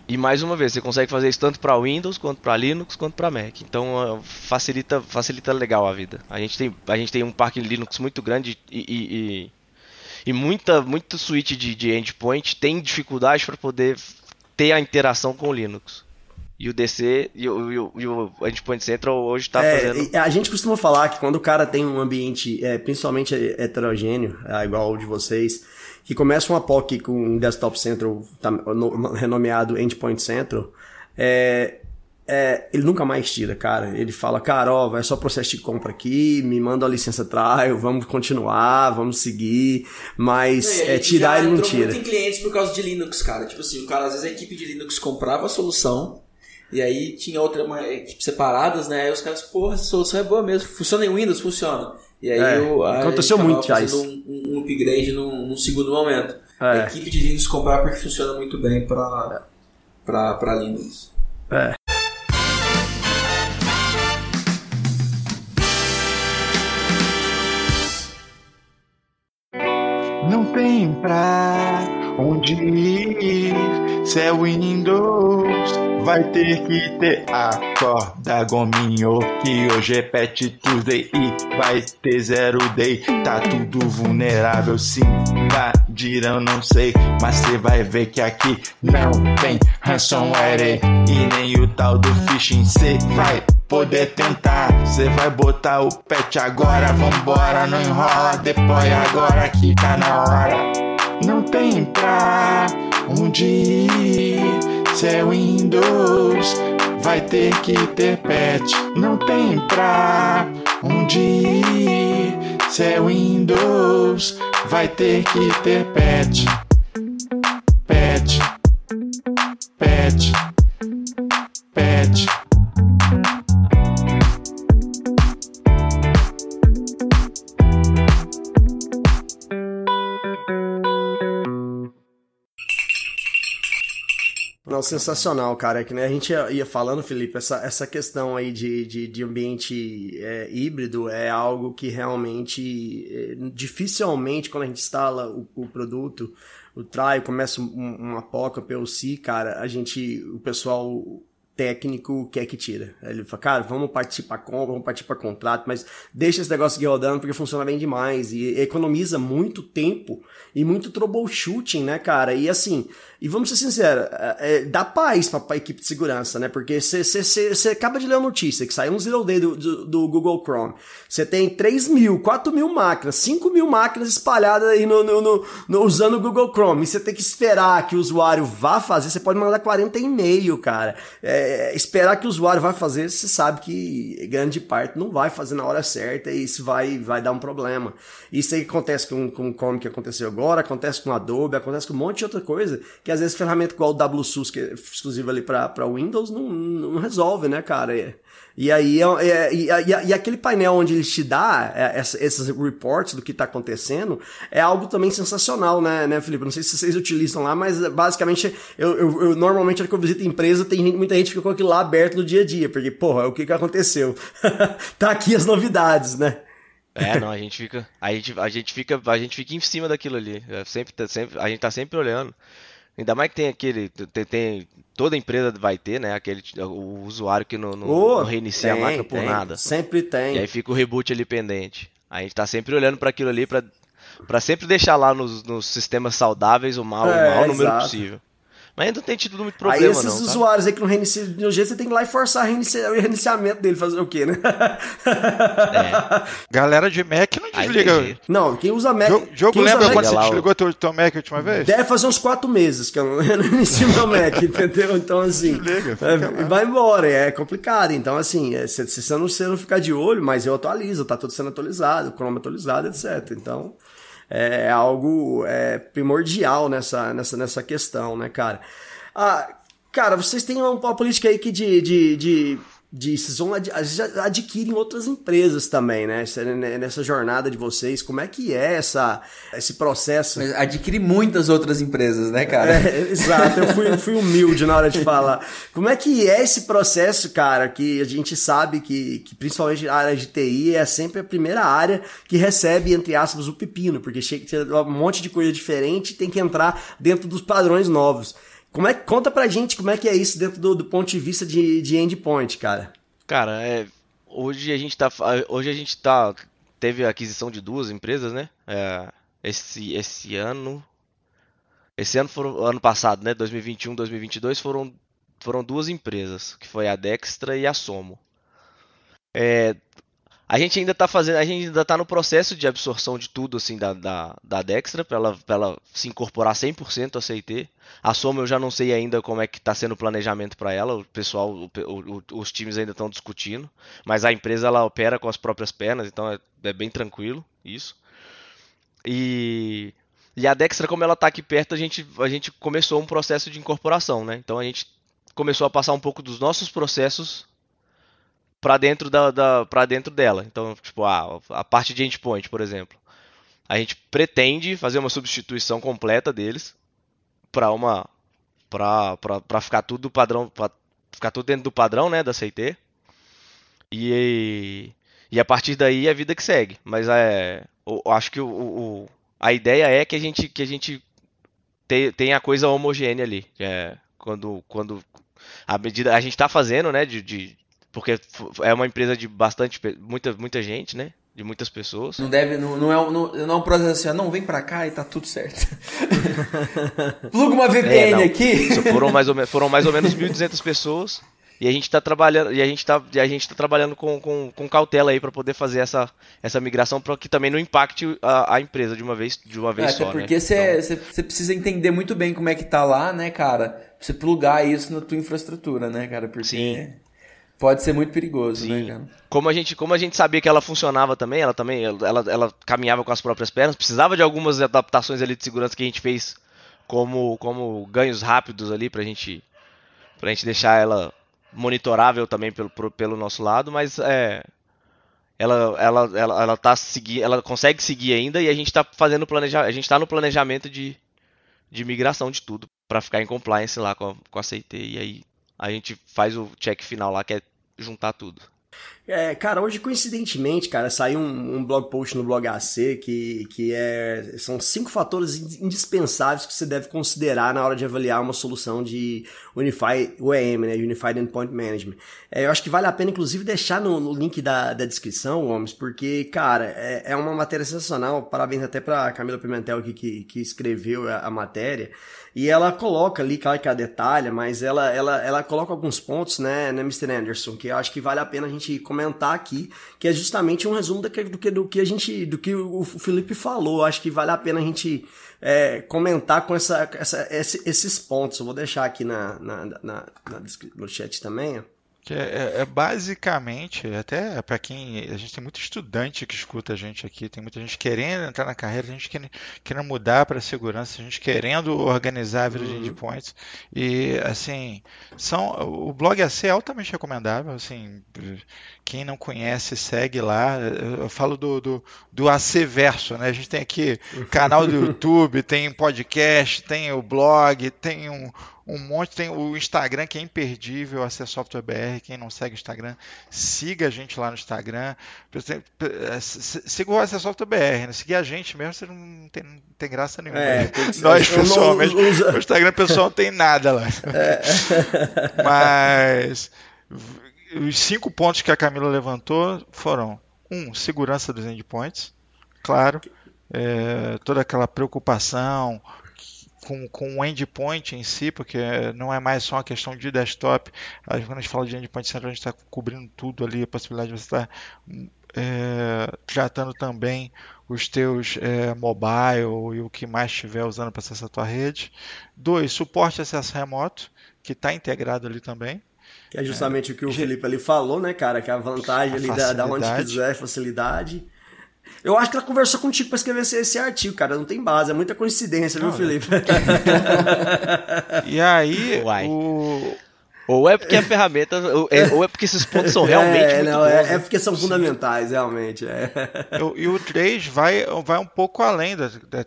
E mais uma vez, você consegue fazer isso tanto para Windows, quanto para Linux, quanto para Mac. Então facilita, facilita legal a vida. A gente tem, a gente tem um parque Linux muito grande e, e, e e muita, muita suíte de, de endpoint tem dificuldade para poder ter a interação com o Linux. E o DC e o, e o, e o Endpoint Central hoje está é, fazendo. A gente costuma falar que quando o cara tem um ambiente, é, principalmente heterogêneo, é, igual o de vocês, que começa uma POC com um Desktop Central tá, no, renomeado Endpoint Central, é, é, ele nunca mais tira, cara. Ele fala, cara, ó, vai só processo de compra aqui, me manda a licença trial, vamos continuar, vamos seguir, mas é, tirar ele não tira. Muito em clientes por causa de Linux, cara. Tipo assim, o cara, às vezes a equipe de Linux comprava a solução, e aí tinha outra uma, equipe separadas, né? Aí os caras, porra, essa solução é boa mesmo, funciona em Windows, funciona. E aí é, eu, aconteceu muito já isso. Um, um upgrade num, num segundo momento. É. A equipe de Linux comprar porque funciona muito bem para para Linux. É. Não tem pra onde ir, se é Windows, vai ter que ter acorda gominho, que hoje é Pet Tuesday e vai ter zero day, tá tudo vulnerável sim, invadiram não sei, mas cê vai ver que aqui não tem ransomware e nem o tal do phishing, cê vai poder tentar. Cê vai botar o pet agora, vambora, não enrola, depois agora que tá na hora. não tem pra onde ir. Se é Windows, vai ter que ter patch. Não tem pra onde ir. Se é Windows, vai ter que ter patch. Patch. Patch. Patch. Não, sensacional, cara. É que né, a gente ia, ia falando, Felipe, essa, essa questão aí de, de, de ambiente é, híbrido é algo que realmente, é, dificilmente, quando a gente instala o, o produto, o try, começa um- uma POC, PLC, cara, a gente, o pessoal técnico quer que tira. Ele fala, cara, vamos partir pra compra, vamos partir pra contrato, mas deixa esse negócio aqui rodando porque funciona bem demais e economiza muito tempo e muito troubleshooting, né, cara? E assim, e vamos ser sinceros, é, é, dá paz pra, pra equipe de segurança, né? Porque você acaba de ler a notícia que saiu um zero day do, do, do Google Chrome. Você tem 3 mil, 4 mil máquinas, 5 mil máquinas espalhadas aí no, no, no- no- usando o Google Chrome. E você tem que esperar que o usuário vá fazer, você pode mandar 40 e-mail, cara. É, esperar que o usuário vá fazer, você sabe que grande parte não vai fazer na hora certa e isso vai, vai dar um problema. Isso aí acontece com, com o Chrome que aconteceu agora, acontece com o Adobe, acontece com um monte de outra coisa, que às vezes ferramenta igual o WSUS, que é exclusivo ali para Windows, não, não resolve, né, cara? É- E aí, é- é- e, e- e aquele painel onde ele te dá é, essa- esses reports do que está acontecendo é algo também sensacional, né, né, Felipe? Não sei se vocês utilizam lá, mas basicamente, eu, eu, eu normalmente, quando eu visito empresa, tem muita gente que fica com aquilo lá aberto no dia a dia, porque, porra, o que que aconteceu? (laughs) tá aqui as novidades, né? É, não, a gente fica, a gente, a gente fica, a gente fica em cima daquilo ali. É sempre, tá sempre, a gente tá sempre olhando. Ainda mais que tem aquele, tem, tem- toda empresa vai ter, né, aquele o usuário que não, não, Ô, não reinicia a tem, máquina por tem, nada. Sempre tem. E aí fica o reboot ali pendente. A gente tá sempre olhando para aquilo ali pra para sempre deixar lá nos, nos sistemas saudáveis o mal, É, o maior número exato. possível. Mas ainda não tem tido muito Aí problema esses não, tá? usuários aí que não reiniciam de um jeito, você tem que ir lá e forçar o reinici- o reiniciamento dele, fazer o quê, né? É, (laughs) Galera de Mac não aí desliga. Não, quem usa Mac. Jogo, jogo quem usa lembra Mac quando você lá o- desligou teu, teu Mac a última vez? Deve fazer uns quatro meses que eu não, (laughs) eu não inicio meu Mac, entendeu? Então, assim. Desliga, é, vai embora, é complicado. Então, assim, é, se, se você não, você não ficar de olho, mas eu atualizo, tá tudo sendo atualizado, o Chrome atualizado, etc. Então, é algo é, primordial nessa, nessa, nessa questão, né, cara? Ah, cara, vocês têm uma, uma política aí que de. de, de de, vocês vão ad, ad- adquirem outras empresas também, né? Essa- Nessa jornada de vocês, como é que é essa, esse processo? Adquire muitas outras empresas, né, cara? É, exato, eu fui, fui humilde na hora de falar. Como é que é esse processo, cara? Que a gente sabe que, que principalmente a área de TI é sempre a primeira área que recebe, entre aspas, o pepino, porque chega um monte de coisa diferente e tem que entrar dentro dos padrões novos. Como é, conta pra gente como é que é isso dentro do, do ponto de vista de, de endpoint, cara. Cara, é, hoje a gente tá, hoje a gente tá, teve a aquisição de duas empresas, né? É, esse, esse ano, esse ano foram, ano passado, né? 2021, 2022 foram, foram duas empresas, que foi a Dextra e a Somo. É, a gente ainda tá fazendo, a gente ainda tá no processo de absorção de tudo, assim, da, da, da Dextra, pra ela, ela se incorporar 100% a CIT. A Soma eu já não sei ainda como é que está sendo o planejamento para ela, o pessoal, o- o- os times ainda estão discutindo, mas a empresa ela opera com as próprias pernas, então é, é bem tranquilo isso. E, e a Dextra, como ela está aqui perto, a gente, a gente começou um processo de incorporação, né? Então a gente começou a passar um pouco dos nossos processos para dentro da, da para dentro dela. Então, tipo, a, a parte de endpoint, por exemplo. A gente pretende fazer uma substituição completa deles para uma para ficar tudo padrão, ficar tudo dentro do padrão, né, da CT. E e a partir daí é a vida que segue. Mas é, eu acho que o, o- a ideia é que a gente que a gente te- tenha a coisa homogênea ali. É, quando quando a medida a gente está fazendo, né, de, de porque é uma empresa de bastante muita muita gente, né, de muitas pessoas. Não deve, não, não é, um- não, não é um processo assim, ó, não, vem pra cá e tá tudo certo. (laughs) Pluga uma VPN É, aqui. Isso, foram mais ou menos foram mais ou menos 1.200 pessoas E a gente tá trabalhando, e a gente tá, e a gente tá trabalhando com, com, com cautela aí para poder fazer essa, essa migração para que também não impacte a, a, empresa de uma vez, de uma vez É, só, até porque né? você Então, precisa entender muito bem como é que tá lá, né, cara? Pra você plugar isso na tua infraestrutura, né, cara? Porque Sim. Pode ser muito perigoso, né, Sim. cara? como a gente, como a gente sabia que ela funcionava também, ela também, ela, ela, caminhava com as próprias pernas, precisava de algumas adaptações ali de segurança que a gente fez como, como ganhos rápidos ali pra gente, pra gente deixar ela monitorável também pelo, pelo nosso lado, mas é, ela, ela, ela, ela tá segui, ela consegue seguir ainda e a gente tá fazendo planeja, a gente tá no planejamento de, de migração de tudo pra ficar em compliance lá com a, com a CT e aí a gente faz o check final lá que é juntar tudo. É, cara, hoje coincidentemente, cara, saiu um, um blog post no blog AC que, que é, são cinco fatores in- indispensáveis que você deve considerar na hora de avaliar uma solução de Unify UEM, né, Unified Endpoint Management. É, eu acho que vale a pena, inclusive, deixar no, no link da, da descrição, Gomes, porque, cara, é, é uma matéria sensacional. Parabéns até pra Camila Pimentel aqui que, que escreveu a, a matéria. E ela coloca ali, claro que ela detalha, mas ela, ela, ela coloca alguns pontos, né, né, Mr. Anderson, que eu acho que vale a pena a gente comentar aqui, que é justamente um resumo do que, do que, do que a gente, do que o Felipe falou. Acho que vale a pena a gente é, comentar com essa, essa, esse- esses pontos. Eu vou deixar aqui na, na, na, na no chat também, ó. Que é, é- é basicamente, até para quem. A gente tem muito estudante que escuta a gente aqui, tem muita gente querendo entrar na carreira, gente querendo, querendo mudar para a segurança, gente querendo organizar a vida de endpoints. E, assim, são, o blog AC é altamente recomendável. Assim, quem não conhece, segue lá. Eu, eu falo do, do, do AC Verso, né? A gente tem aqui canal do (laughs) YouTube, tem podcast, tem o blog, tem um um monte, tem o Instagram que é imperdível, AC Software BR, quem não segue o Instagram, siga a gente lá no Instagram, siga o AC Software BR, né? seguir a gente mesmo, você não tem, não tem graça nenhuma. É, Nós pessoalmente, uso- o Instagram pessoal não tem nada lá. (laughs) Mas os cinco pontos que a Camila levantou foram um, segurança dos endpoints, claro, é, toda aquela preocupação com, com o endpoint em si, porque não é mais só uma questão de desktop. Quando a gente fala de endpoint central, a gente está cobrindo tudo ali, a possibilidade de você estar é, tratando também os teus é, mobile e o que mais estiver usando para acessar a tua rede. Dois, suporte acesso remoto, que está integrado ali também. Que é justamente o que o Felipe ali falou, né, cara? Que é a vantagem ali da, da onde quiser, facilidade. Eu acho que ela conversou contigo pra escrever esse, esse artigo, cara. Não tem base, é muita coincidência, viu, Não, Felipe? (laughs) E aí, Uai. o, Ou é porque a ferramenta, ou é, ou é porque esses pontos são (laughs) realmente é, muito não, bons. é, né? é porque são fundamentais, realmente. É. E o 3 vai, vai um pouco além da, da,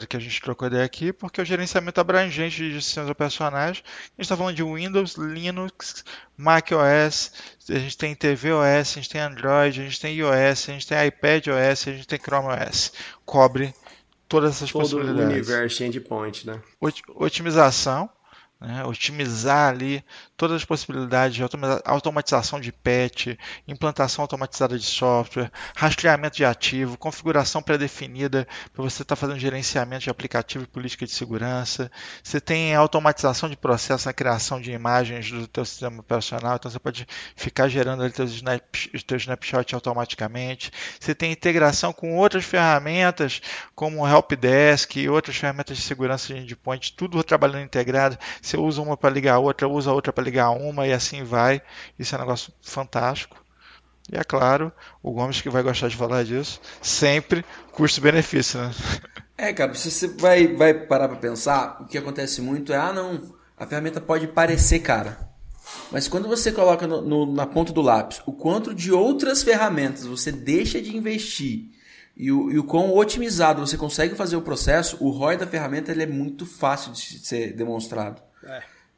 que a gente trocou ideia aqui, porque o gerenciamento abrangente de sistemas operacionais, a gente está falando de Windows, Linux, macOS, a gente tem tvOS, a gente tem Android, a gente tem iOS, a gente tem iPadOS, a gente tem ChromeOS. Cobre todas essas Todo o possibilidades. universo de endpoint, né? Ot- Otimização, né? otimizar ali todas as possibilidades de automa- automatização de patch, implantação automatizada de software, rastreamento de ativo, configuração pré-definida para você estar fazendo gerenciamento de aplicativo e política de segurança. Você tem automatização de processo na criação de imagens do teu sistema operacional, então você pode ficar gerando ali teus, snap, snapshot automaticamente. Você tem integração com outras ferramentas, como o Helpdesk e outras ferramentas de segurança de endpoint, tudo trabalhando integrado. Você usa uma para ligar a outra, usa a outra para ligar uma e assim vai. Isso é um negócio fantástico. E é claro, o Gomes que vai gostar de falar disso, sempre custo-benefício, né? É, cara, se você vai, vai parar pra pensar, o que acontece muito é, ah, não, a ferramenta pode parecer cara. Mas quando você coloca no- no- na ponta do lápis o quanto de outras ferramentas você deixa de investir e o, e o quão otimizado você consegue fazer o processo, o ROI da ferramenta ele é muito fácil de ser demonstrado.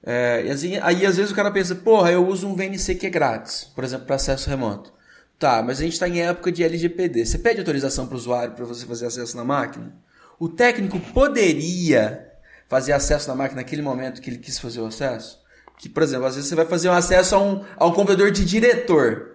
É, e assim, aí às vezes o cara pensa, porra, eu uso um VNC que é grátis, por exemplo, para acesso remoto. Tá, mas a gente está em época de LGPD. Você pede autorização para o usuário para você fazer acesso na máquina? O técnico poderia fazer acesso na máquina naquele momento que ele quis fazer o acesso? Que, por exemplo, às vezes você vai fazer um acesso a um, a um computador de diretor.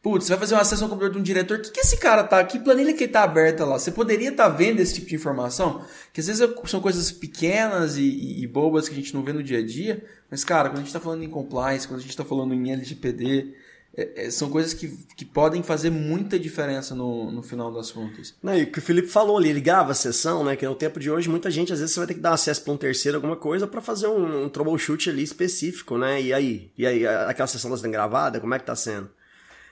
Putz, você vai fazer uma sessão com o computador de um diretor, o que, que esse cara tá, que planilha que ele tá aberta lá? Você poderia estar vendo esse tipo de informação? Que às vezes são coisas pequenas e, e- e bobas que a gente não vê no dia a dia, mas cara, quando a gente tá falando em compliance, quando a gente tá falando em LGPD, é- é- são coisas que, que podem fazer muita diferença no, no final das contas. Não, e o que o Felipe falou ali, ele grava a sessão, né? Que no tempo de hoje, muita gente, às vezes, você vai ter que dar acesso para um terceiro, alguma coisa, para fazer um, um troubleshoot ali específico, né? E aí? E aí, aquela sessão tá sendo gravada, como é que tá sendo?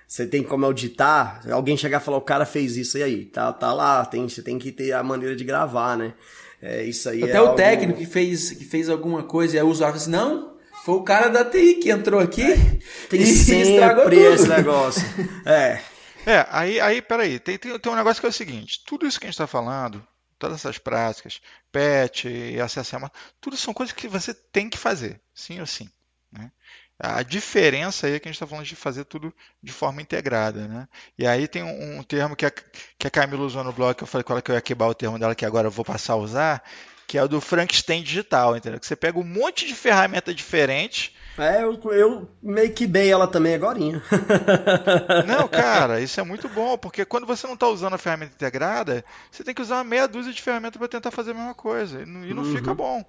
Você tem como auditar? Alguém chegar e falar, o cara fez isso, e aí? Tá, tá lá, tem, você tem que ter a maneira de gravar, né? É, isso aí Até é o algo- técnico que fez, que fez alguma coisa e aí o usuário assim, não, foi o cara da TI que entrou aqui Tem (laughs) e estragou sempre tudo. esse negócio. (laughs) É. É, aí, aí peraí, tem, tem, tem um negócio que é o seguinte: tudo isso que a gente está falando, todas essas práticas, PET e acesso a tudo são coisas que você tem que fazer, sim ou sim. né? A diferença aí é que a gente está falando de fazer tudo de forma integrada, né? E aí tem um, um termo que a, que a Camila usou no blog, que eu falei com ela que eu ia quebrar o termo dela, que agora eu vou passar a usar, que é o do Frankenstein digital, entendeu? Que você pega um monte de ferramenta diferente. É, eu, eu meio que dei ela também agorinha. (laughs) Não, cara, isso é muito bom, porque quando você não está usando a ferramenta integrada, você tem que usar uma meia dúzia de ferramentas para tentar fazer a mesma coisa. E não, e não fica bom.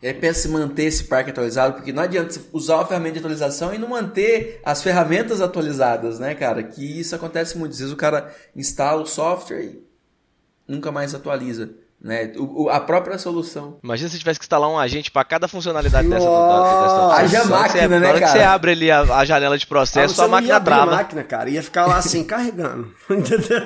É em manter esse parque atualizado, porque não adianta você usar a ferramenta de atualização e não manter as ferramentas atualizadas, né, cara? Que isso acontece muito. Às vezes o cara instala o software e nunca mais atualiza, né? O, o- a própria solução. Imagina se tivesse que instalar um agente pra cada funcionalidade dessa Nossa! dessa Haja Na hora que você- máquina, né, Na hora que cara? você abre ali a, a janela de Ah, processo, você sua máquina abrir a trava. máquina, cara. Ia ficar lá assim, (laughs) carregando. (laughs) Entendeu?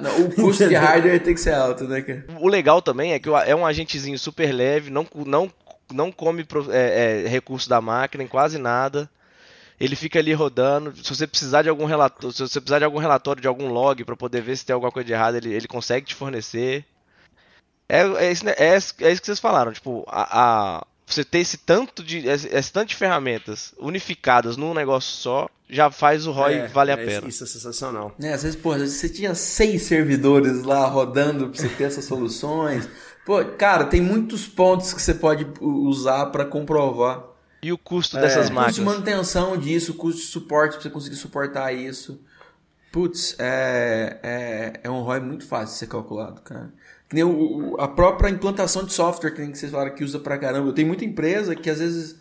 Não, o custo de hardware tem que ser alto, né, cara? O legal também é que é um agentezinho super leve, não, não, não come é, é, recurso da máquina em quase nada. Ele fica ali rodando. Se você precisar de algum relatório, se você precisar de algum relatório, de algum log para poder ver se tem alguma coisa de errado, ele, ele consegue te fornecer. É, é, isso, né, é, é isso que vocês falaram, tipo, a, a- você ter esse tanto de esse, esse tanto de ferramentas unificadas num negócio só já faz o ROI É, valer a é, pena. Isso é sensacional. Né, às vezes, pô, às vezes você tinha seis servidores lá rodando pra você ter essas soluções. Pô, cara, tem muitos pontos que você pode usar pra comprovar. E o custo É. dessas Custo de máquinas? manutenção disso, custo de suporte pra você conseguir suportar isso. Putz, é, é, é um ROI muito fácil de ser calculado, cara. Que nem o- o- a própria implantação de software que nem que vocês falaram que usa pra caramba. Eu tenho muita empresa que às vezes.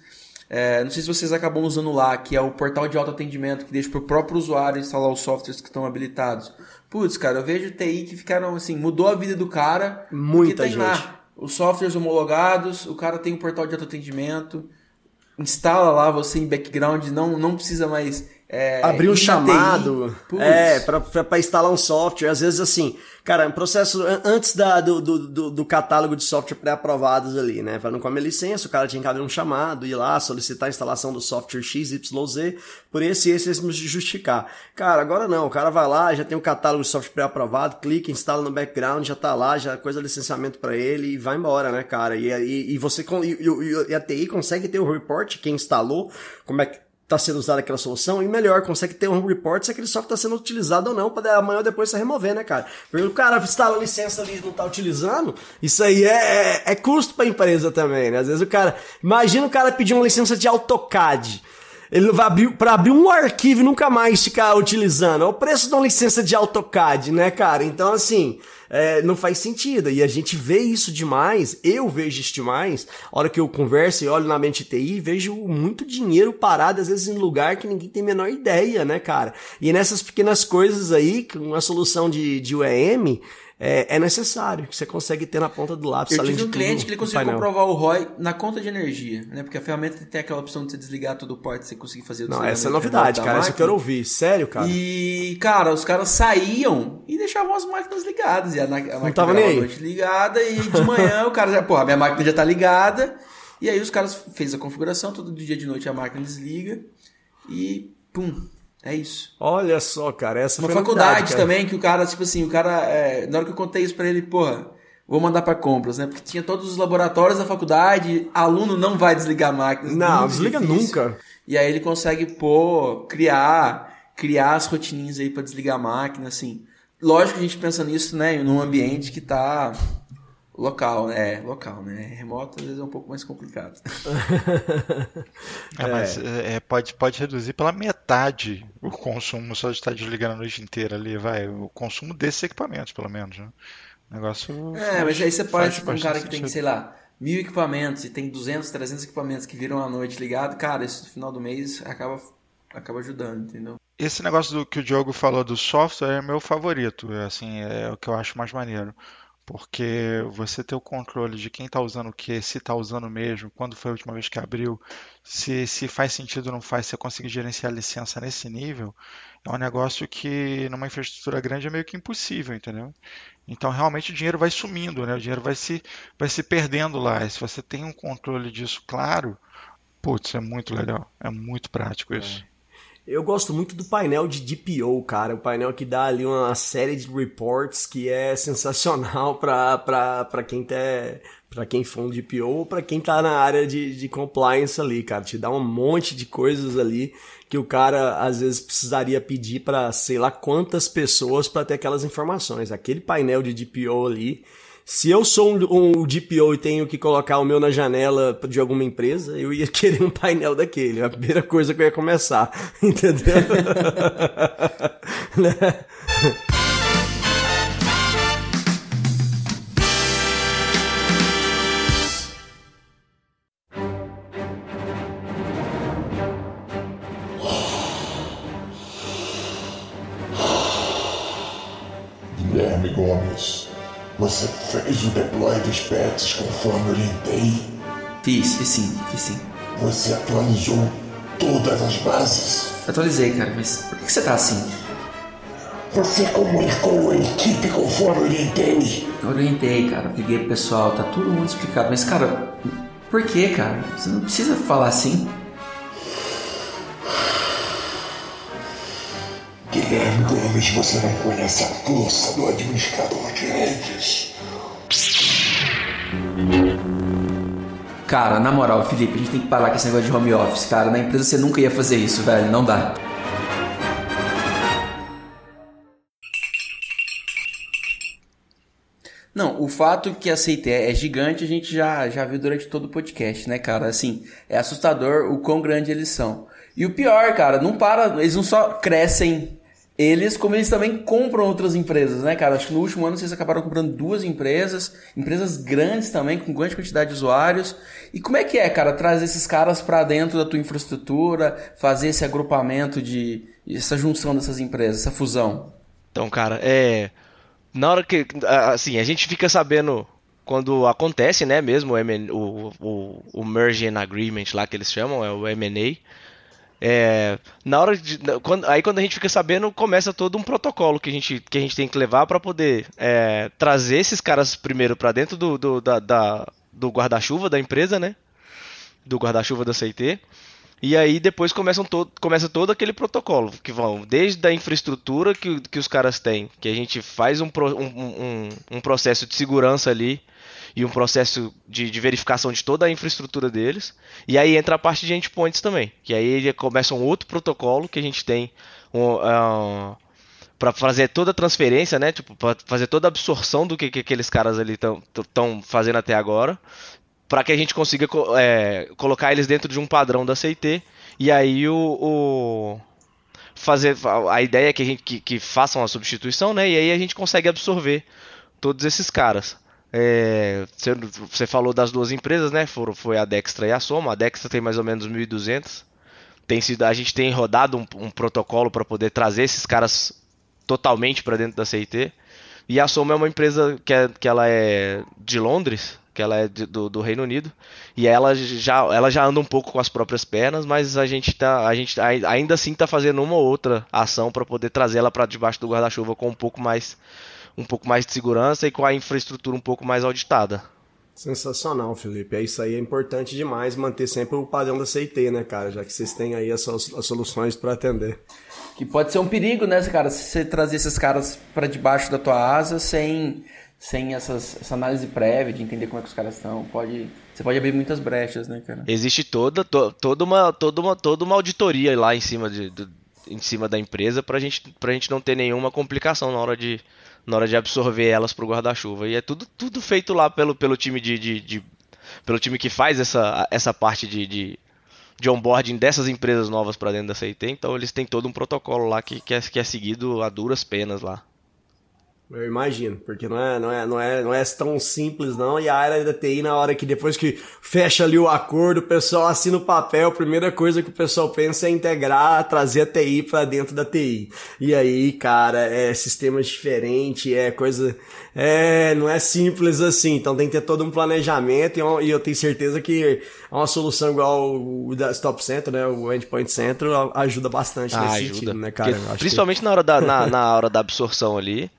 é, não sei se vocês acabam usando lá, que é o portal de autoatendimento, que deixa pro próprio usuário instalar os softwares que estão habilitados. Putz, cara, eu vejo TI que ficaram assim, mudou a vida do cara. Muita porque tem gente. lá os softwares homologados, o cara tem um portal de autoatendimento, instala lá você em background, não, não precisa mais. É, Abrir um chamado. Putz. É, pra instalar um software. Às vezes, assim, cara, um processo an- antes da, do, do, do, catálogo de software pré-aprovados ali, né? Falando com a minha licença, o cara tinha que abrir um chamado, ir lá, solicitar a instalação do software XYZ, por esse, esse, esse, justificar. Cara, agora não, o cara vai lá, já tem o catálogo de software pré-aprovado, clica, instala no background, já tá lá, já coisa licenciamento pra ele e vai embora, né, cara? E, e, e você, e, e- e a TI consegue ter o report, quem instalou, como é que está sendo usada aquela solução e melhor, consegue ter um report se aquele software está sendo utilizado ou não, para amanhã ou depois você remover, né, cara? Porque o cara instala a licença ali e não está utilizando, isso aí é, é, é custo para a empresa também, né? Às vezes o cara. Imagina o cara pedir uma licença de AutoCAD. Ele vai abrir para abrir um arquivo e nunca mais ficar utilizando. É o preço de uma licença de AutoCAD, né, cara? Então, assim, é, não faz sentido. E a gente vê isso demais, eu vejo isso demais. A hora que eu converso e olho na mente TI, vejo muito dinheiro parado, às vezes, em lugar que ninguém tem a menor ideia, né, cara? E nessas pequenas coisas aí, com uma solução de, de UEM, é, é necessário, que você consegue ter na ponta do lápis. Eu tive um cliente tudo, que ele conseguiu comprovar o ROI na conta de energia, né? Porque a ferramenta tem aquela opção de você desligar todo o porte, você conseguir fazer o Não, essa é novidade, cara. Isso eu quero ouvir. Sério, cara? E, cara, os caras saíam e deixavam as máquinas ligadas. E a, na- a máquina tava nem aí. noite ligada e de manhã o cara já, porra, minha máquina já tá ligada. E aí os caras fez a configuração, todo dia de noite a máquina desliga e pum, é isso. Olha só, cara. Essa Uma foi faculdade cara. também, que o cara, tipo assim, o cara, é, na hora que eu contei isso pra ele, porra, vou mandar pra compras, né? Porque tinha todos os laboratórios da faculdade, aluno não vai desligar a máquina. Não, desliga difícil. nunca. E aí ele consegue pôr, criar, criar as rotininhas aí pra desligar a máquina, assim. Lógico que a gente pensa nisso, né, num ambiente que tá Local, é, local, né? Remoto às vezes é um pouco mais complicado. (laughs) É, mas é, pode, pode reduzir pela metade o consumo só de estar desligando a noite inteira ali, vai. O consumo desses equipamentos, pelo menos, né? O negócio. É, mas aí você pode faz ter um cara que tem, sentido. sei lá, mil equipamentos e tem 200, 300 equipamentos que viram a noite ligado, cara, isso no final do mês acaba, acaba ajudando, entendeu? Esse negócio do que o Diogo falou do software é meu favorito, é assim, é o que eu acho mais maneiro. Porque você ter o controle de quem está usando o que, se está usando mesmo, quando foi a última vez que abriu, se, se faz sentido ou não faz, você conseguir gerenciar a licença nesse nível, é um negócio que numa infraestrutura grande é meio que impossível, entendeu? Então realmente o dinheiro vai sumindo, né? O dinheiro vai se, vai se perdendo lá. E se você tem um controle disso claro, putz, é muito legal. É muito prático isso. Eu gosto muito do painel de DPO, cara. O painel que dá ali uma série de reports que é sensacional (laughs) pra, quem tá. Pra quem for um DPO ou pra quem tá na área de, de compliance ali, cara. Te dá um monte de coisas ali que o cara às vezes precisaria pedir pra sei lá quantas pessoas pra ter aquelas informações. Aquele painel de DPO ali. Se eu sou um, um DPO e tenho que colocar o meu na janela de alguma empresa, eu ia (laughs) querer um painel daquele. A primeira coisa que eu ia começar. (laughs) Entendeu? (laughs) você fez o deploy dos pets conforme orientei? Fiz, fiz sim, fiz sim. Você atualizou todas as bases? Atualizei, cara, mas por que você tá assim? Você comunicou a equipe conforme orientei? Eu orientei, cara, liguei pro pessoal, tá tudo muito explicado. Mas, cara, por que, cara? Você não precisa falar assim. Guilherme Gomes, você não conhece a força do administrador de redes? Cara, na moral, Felipe, a gente tem que parar com esse negócio de home office, cara. Na empresa você nunca ia fazer isso, velho. Não dá. Não, o fato que a CIT é gigante a gente já, já viu durante todo o podcast, né, cara? Assim, é assustador o quão grande eles são. E o pior, cara, não para, eles não só crescem eles, como eles também compram outras empresas, né, cara? Acho que no último ano vocês acabaram comprando duas empresas, empresas grandes também, com grande quantidade de usuários. E como é que é, cara, trazer esses caras para dentro da tua infraestrutura, fazer esse agrupamento de. essa junção dessas empresas, essa fusão? Então, cara, é. Na hora que. Assim, a gente fica sabendo quando acontece, né, mesmo o, o, o, o Merging Agreement lá que eles chamam, é o M&A. É, na hora de, quando, aí quando a gente fica sabendo, começa todo um protocolo que a gente, que a gente tem que levar para poder é, trazer esses caras primeiro para dentro do, do, da- da- do guarda-chuva da empresa, né? Do guarda-chuva da CIT. E aí depois começam todo, começa todo aquele protocolo, que vão desde a infraestrutura que, que os caras têm, que a gente faz um, um, um, um processo de segurança ali e um processo de, de verificação de toda a infraestrutura deles. E aí entra a parte de endpoints também, que aí começa um outro protocolo que a gente tem um, para fazer toda a transferência, né? Tipo, para fazer toda a absorção do que, que aqueles caras ali estão fazendo até agora para que a gente consiga co- é, colocar eles dentro de um padrão da CIT e aí o, o- fazer a ideia é que a gente que, que façam a substituição, né? E aí a gente consegue absorver todos esses caras. É, você, falou das duas empresas, né? Foi a Dextra e a Soma. A Dextra tem mais ou menos 1.200. Tem sido, a gente tem rodado um, um protocolo para poder trazer esses caras totalmente para dentro da CIT. E a Soma é uma empresa que, é, que ela é de Londres, que ela é de- do, do Reino Unido, e ela já, ela já anda um pouco com as próprias pernas, mas a gente tá, a gente ai- ainda assim está fazendo uma ou outra ação para poder trazer ela para debaixo do guarda-chuva com um pouco mais um pouco mais de segurança e com a infraestrutura um pouco mais auditada. Sensacional, Felipe. É isso aí, é importante demais manter sempre o padrão da CIT, né, cara? Já que vocês têm aí as, suas- as soluções para atender. Que pode ser um perigo, né, cara? Se você trazer esses caras para debaixo da tua asa sem, sem essas, essa análise prévia de entender como é que os caras estão, pode, você pode abrir muitas brechas, né, cara? Existe toda, to- toda, uma, toda, uma, toda uma auditoria lá em cima de, do- em cima da empresa pra gente, pra gente não ter nenhuma complicação na hora de, na hora de absorver elas pro guarda-chuva. E é tudo, tudo feito lá pelo, pelo time de, de, de- pelo time que faz essa, essa parte de, de, de onboarding dessas empresas novas para dentro da CIT. Então eles têm todo um protocolo lá que, que, é, que é seguido a duras penas lá. Eu imagino, porque não é, não, é, não, é, não é tão simples não, e a área da TI na hora que depois que fecha ali o acordo, o pessoal assina o papel, a primeira coisa que o pessoal pensa é integrar, trazer a TI para dentro da TI. E aí, cara, é sistema diferente, é coisa, é, não é simples assim, então tem que ter todo um planejamento e eu, tenho certeza que uma solução igual o da Stop Center, né, o Endpoint Center, ajuda bastante Ah, nesse ajuda. sentido, né, cara? Porque acho que- principalmente na hora da, na, na hora da absorção ali,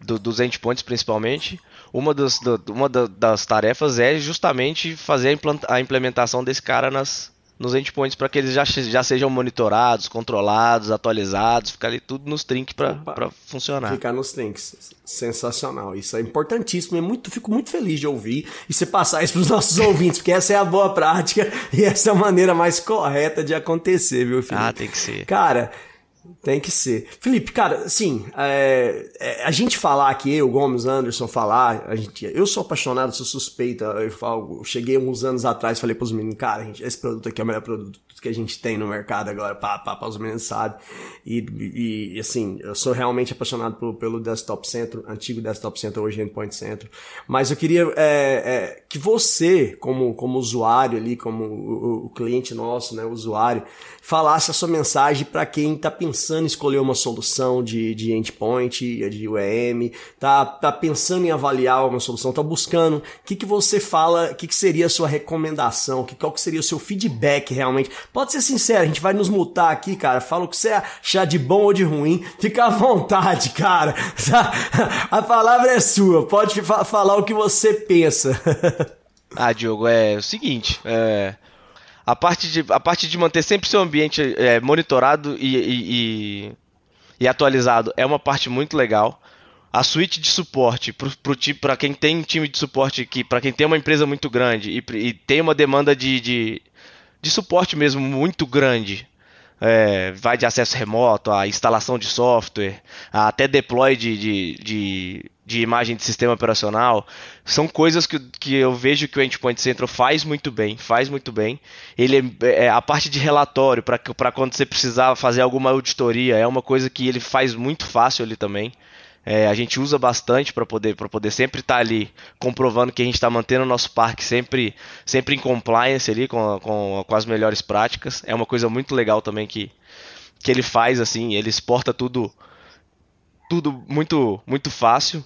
do- dos endpoints principalmente, uma, das, do- uma da- das tarefas é justamente fazer a, implant- a implementação desse cara nas, nos endpoints para que eles já, já sejam monitorados, controlados, atualizados, ficar ali tudo nos trinks para funcionar. Ficar nos trinks. Sensacional. Isso é importantíssimo. É muito, fico muito feliz de ouvir e você passar isso para os nossos (laughs) ouvintes, porque essa é a boa prática (laughs) e essa é a maneira mais correta de acontecer, viu, Felipe? Ah, tem que ser. Cara, tem que ser. Felipe, cara, assim, é, é, a gente falar aqui, eu, Gomes, Anderson, falar, a gente, eu sou apaixonado, sou suspeita. Eu, falo, eu cheguei uns anos atrás falei pros meninos, cara, gente, esse produto aqui é o melhor produto que a gente tem no mercado agora, pá, pá, pá, os meninos sabem. E, e, assim, eu sou realmente apaixonado pelo, pelo Desktop Center, antigo Desktop Center, hoje Endpoint Center. Mas eu queria é, é, que você, como, como usuário ali, como o, o cliente nosso, né, usuário, falasse a sua mensagem para quem está pensando em escolher uma solução de, de endpoint, de UEM, tá, tá pensando em avaliar uma solução, tá buscando, o que, que você fala, o que, que seria a sua recomendação, que, qual que seria o seu feedback realmente. Pode ser sincero, a gente vai nos multar aqui, cara, fala o que você achar de bom ou de ruim, fica à vontade, cara. (laughs) A palavra é sua, pode fa falar o que você pensa. (laughs) Ah, Diogo, é o seguinte, é, a, parte de, a parte de manter sempre seu ambiente é, monitorado e, e, e, e atualizado é uma parte muito legal. A suíte de suporte para quem tem time de suporte que para quem tem uma empresa muito grande e, e tem uma demanda de, de, de suporte mesmo muito grande, é, vai de acesso remoto, a instalação de software, até deploy de, de, de, de, imagem de sistema operacional, são coisas que, que eu vejo que o Endpoint Central faz muito bem, faz muito bem. Ele é, a parte de relatório para quando você precisar fazer alguma auditoria é uma coisa que ele faz muito fácil ali também. É, a gente usa bastante para poder, poder sempre estar tá ali comprovando que a gente está mantendo o nosso parque sempre, sempre em compliance ali com, com, com as melhores práticas. É uma coisa muito legal também que, que ele faz assim, ele exporta tudo tudo muito muito fácil.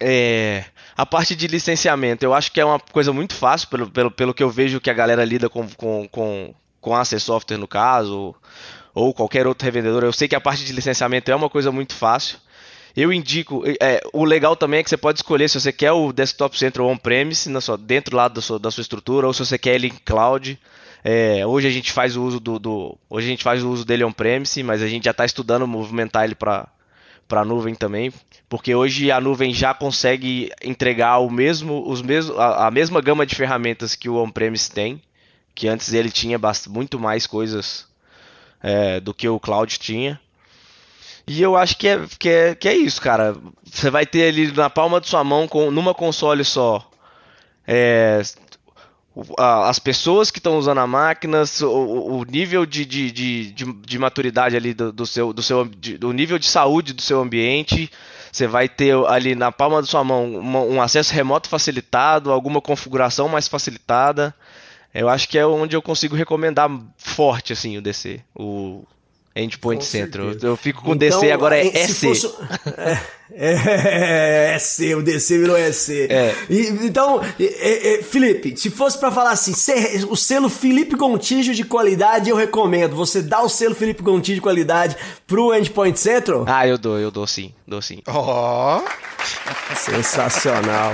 É, a parte de licenciamento, eu acho que é uma coisa muito fácil, pelo, pelo, pelo que eu vejo que a galera lida com, com, com, com a AC Software no caso, ou, ou qualquer outro revendedor. Eu sei que a parte de licenciamento é uma coisa muito fácil. Eu indico, é, o legal também é que você pode escolher se você quer o Desktop Center on-premise, dentro lá da sua, da sua estrutura, ou se você quer ele em cloud. É, hoje a gente faz o uso do, do, hoje a gente faz o uso dele on-premise, mas a gente já está estudando movimentar ele para para a nuvem também, porque hoje a nuvem já consegue entregar o mesmo, os mesmos, a, a mesma gama de ferramentas que o on-premise tem, que antes ele tinha muito mais coisas é, do que o cloud tinha. E eu acho que é, que, é, que é isso, cara. Você vai ter ali na palma de sua mão, com, numa console só, é, as pessoas que estão usando a máquina, o, nível de, de, de, de, maturidade ali do, do seu, do seu do nível de saúde do seu ambiente. Você vai ter ali na palma da sua mão um acesso remoto facilitado, alguma configuração mais facilitada. Eu acho que é onde eu consigo recomendar forte assim o DC, o Endpoint Center. Eu, eu fico com então, DC agora é EC. Fosse... É, é, é, EC, o DC virou EC. É. E, então, é, Felipe, se fosse para falar assim, o selo Felipe Gontijo de qualidade, eu recomendo. Você dá o selo Felipe Gontijo de qualidade pro Endpoint Center? Ah, eu dou, eu dou sim, dou sim. Ó. Oh. Sensacional.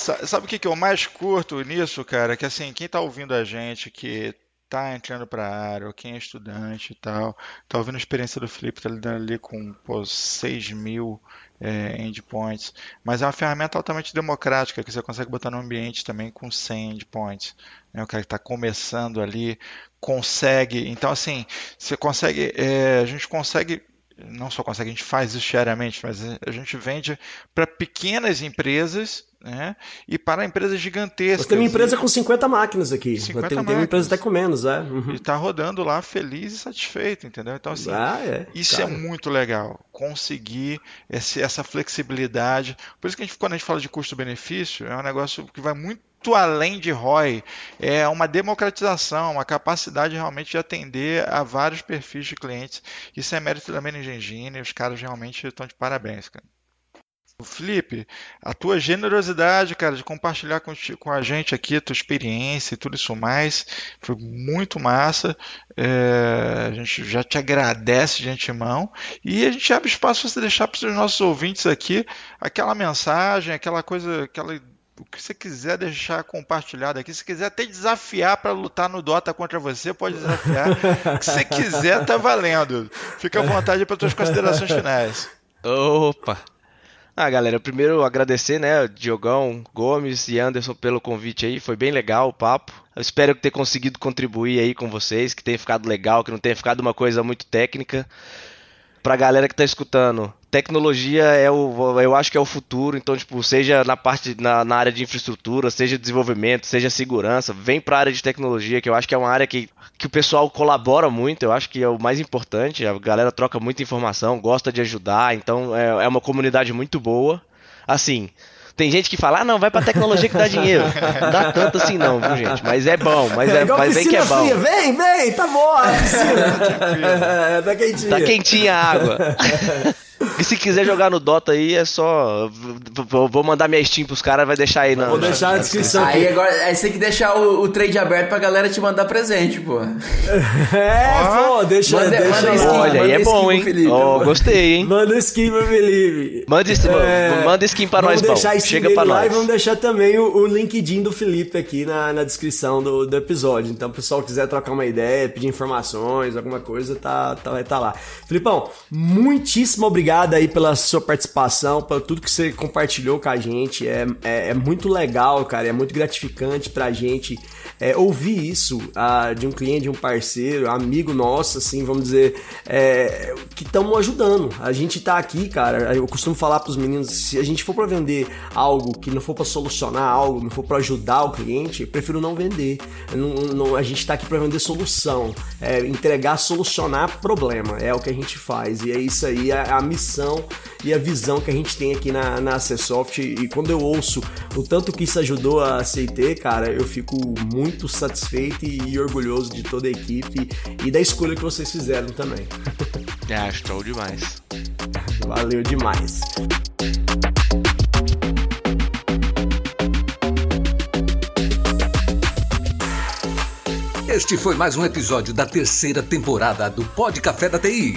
Sabe o que, que eu mais curto nisso, cara? Que assim, quem tá ouvindo a gente que está entrando para a área, ou quem é estudante e tal, está ouvindo a experiência do Felipe, está lidando ali com pô, 6 mil é, endpoints, mas é uma ferramenta altamente democrática que você consegue botar no ambiente também com 100 endpoints. Né? O cara que está começando ali consegue. Então, assim, você consegue. É, a gente consegue não só consegue, a gente faz isso diariamente, mas a gente vende para pequenas empresas né, e para empresas gigantescas. Nós temos uma empresa com 50 máquinas aqui. 50 tem, tem uma empresa até com menos, é. Uhum. E está rodando lá feliz e satisfeito, entendeu? Então, assim, Ah, é, isso cara. é muito legal. Conseguir esse- essa flexibilidade. Por isso que a gente, quando a gente fala de custo-benefício, é um negócio que vai muito além de ROI. É uma democratização, uma capacidade realmente de atender a vários perfis de clientes. Isso é mérito da Managing Engine. Os caras realmente estão de parabéns, cara. Felipe, a tua generosidade, cara, de compartilhar com, com a gente aqui a tua experiência e tudo isso mais, foi muito massa. É, a gente já te agradece de antemão e a gente abre espaço para você deixar para os nossos ouvintes aqui aquela mensagem, aquela coisa, aquela o que você quiser deixar compartilhado aqui. Se quiser até desafiar para lutar no Dota contra você, pode desafiar. o que você quiser, tá valendo. Fica à vontade para suas considerações finais. Opa! Ah, galera, primeiro agradecer, né, Diogão, Gomes e Anderson pelo convite aí, foi bem legal o papo. Eu espero ter conseguido contribuir aí com vocês, que tenha ficado legal, que não tenha ficado uma coisa muito técnica. Pra galera que tá escutando, tecnologia é o, eu acho que é o futuro, então, tipo, seja na parte, na, na área de infraestrutura, seja desenvolvimento, seja segurança, vem pra área de tecnologia, que eu acho que é uma área que, que o pessoal colabora muito, eu acho que é o mais importante, a galera troca muita informação, gosta de ajudar, então é, é uma comunidade muito boa. Assim, tem gente que fala, ah, não, vai pra tecnologia que dá dinheiro. Não (laughs) dá tanto assim não, viu, gente? Mas é bom, mas, é, igual mas vem que é bom. fria. Vem, vem, tá bom a piscina. (laughs) (laughs) tá quentinha. Tá quentinha a água. E se quiser jogar no Dota aí, é só. Vou mandar minha Steam pros caras, vai deixar aí na. Vou deixar a descrição Aí aqui. agora aí você tem que deixar o, o trade aberto pra galera te mandar presente, pô. É, pô, deixa, Manda- deixa manda skin, Olha, aí é bom, hein? Felipe. Ó, gostei, hein? Manda skin pro Felipe. Manda, É, manda skin pra vamos nós, bom. deixar esse Chega dele pra lá nós. e vamos deixar também o, o LinkedIn do Felipe aqui na, na descrição do, do episódio. Então, o pessoal quiser trocar uma ideia, pedir informações, alguma coisa, tá, tá, vai estar lá. Filipão, muitíssimo obrigado aí pela sua participação, por tudo que você compartilhou com a gente. É, é, é muito legal, cara, é muito gratificante pra gente é, ouvir isso ah, de um cliente, de um parceiro, amigo nosso, assim, vamos dizer, é, que estão ajudando. A gente tá aqui, cara, eu costumo falar pros meninos, se a gente for pra vender algo que não for pra solucionar algo, não for pra ajudar o cliente, eu prefiro não vender. Não- não- a gente tá aqui pra vender solução, é, entregar, solucionar problema, é o que a gente faz. E é isso aí, a, a missão e a visão que a gente tem aqui na, na Acessoft. E quando eu ouço o tanto que isso ajudou a CT, cara, eu fico muito satisfeito e, e orgulhoso de toda a equipe e da escolha que vocês fizeram também. Ah, (laughs) show demais. Valeu demais. Este foi mais um episódio da terceira temporada do Pod Café da TI.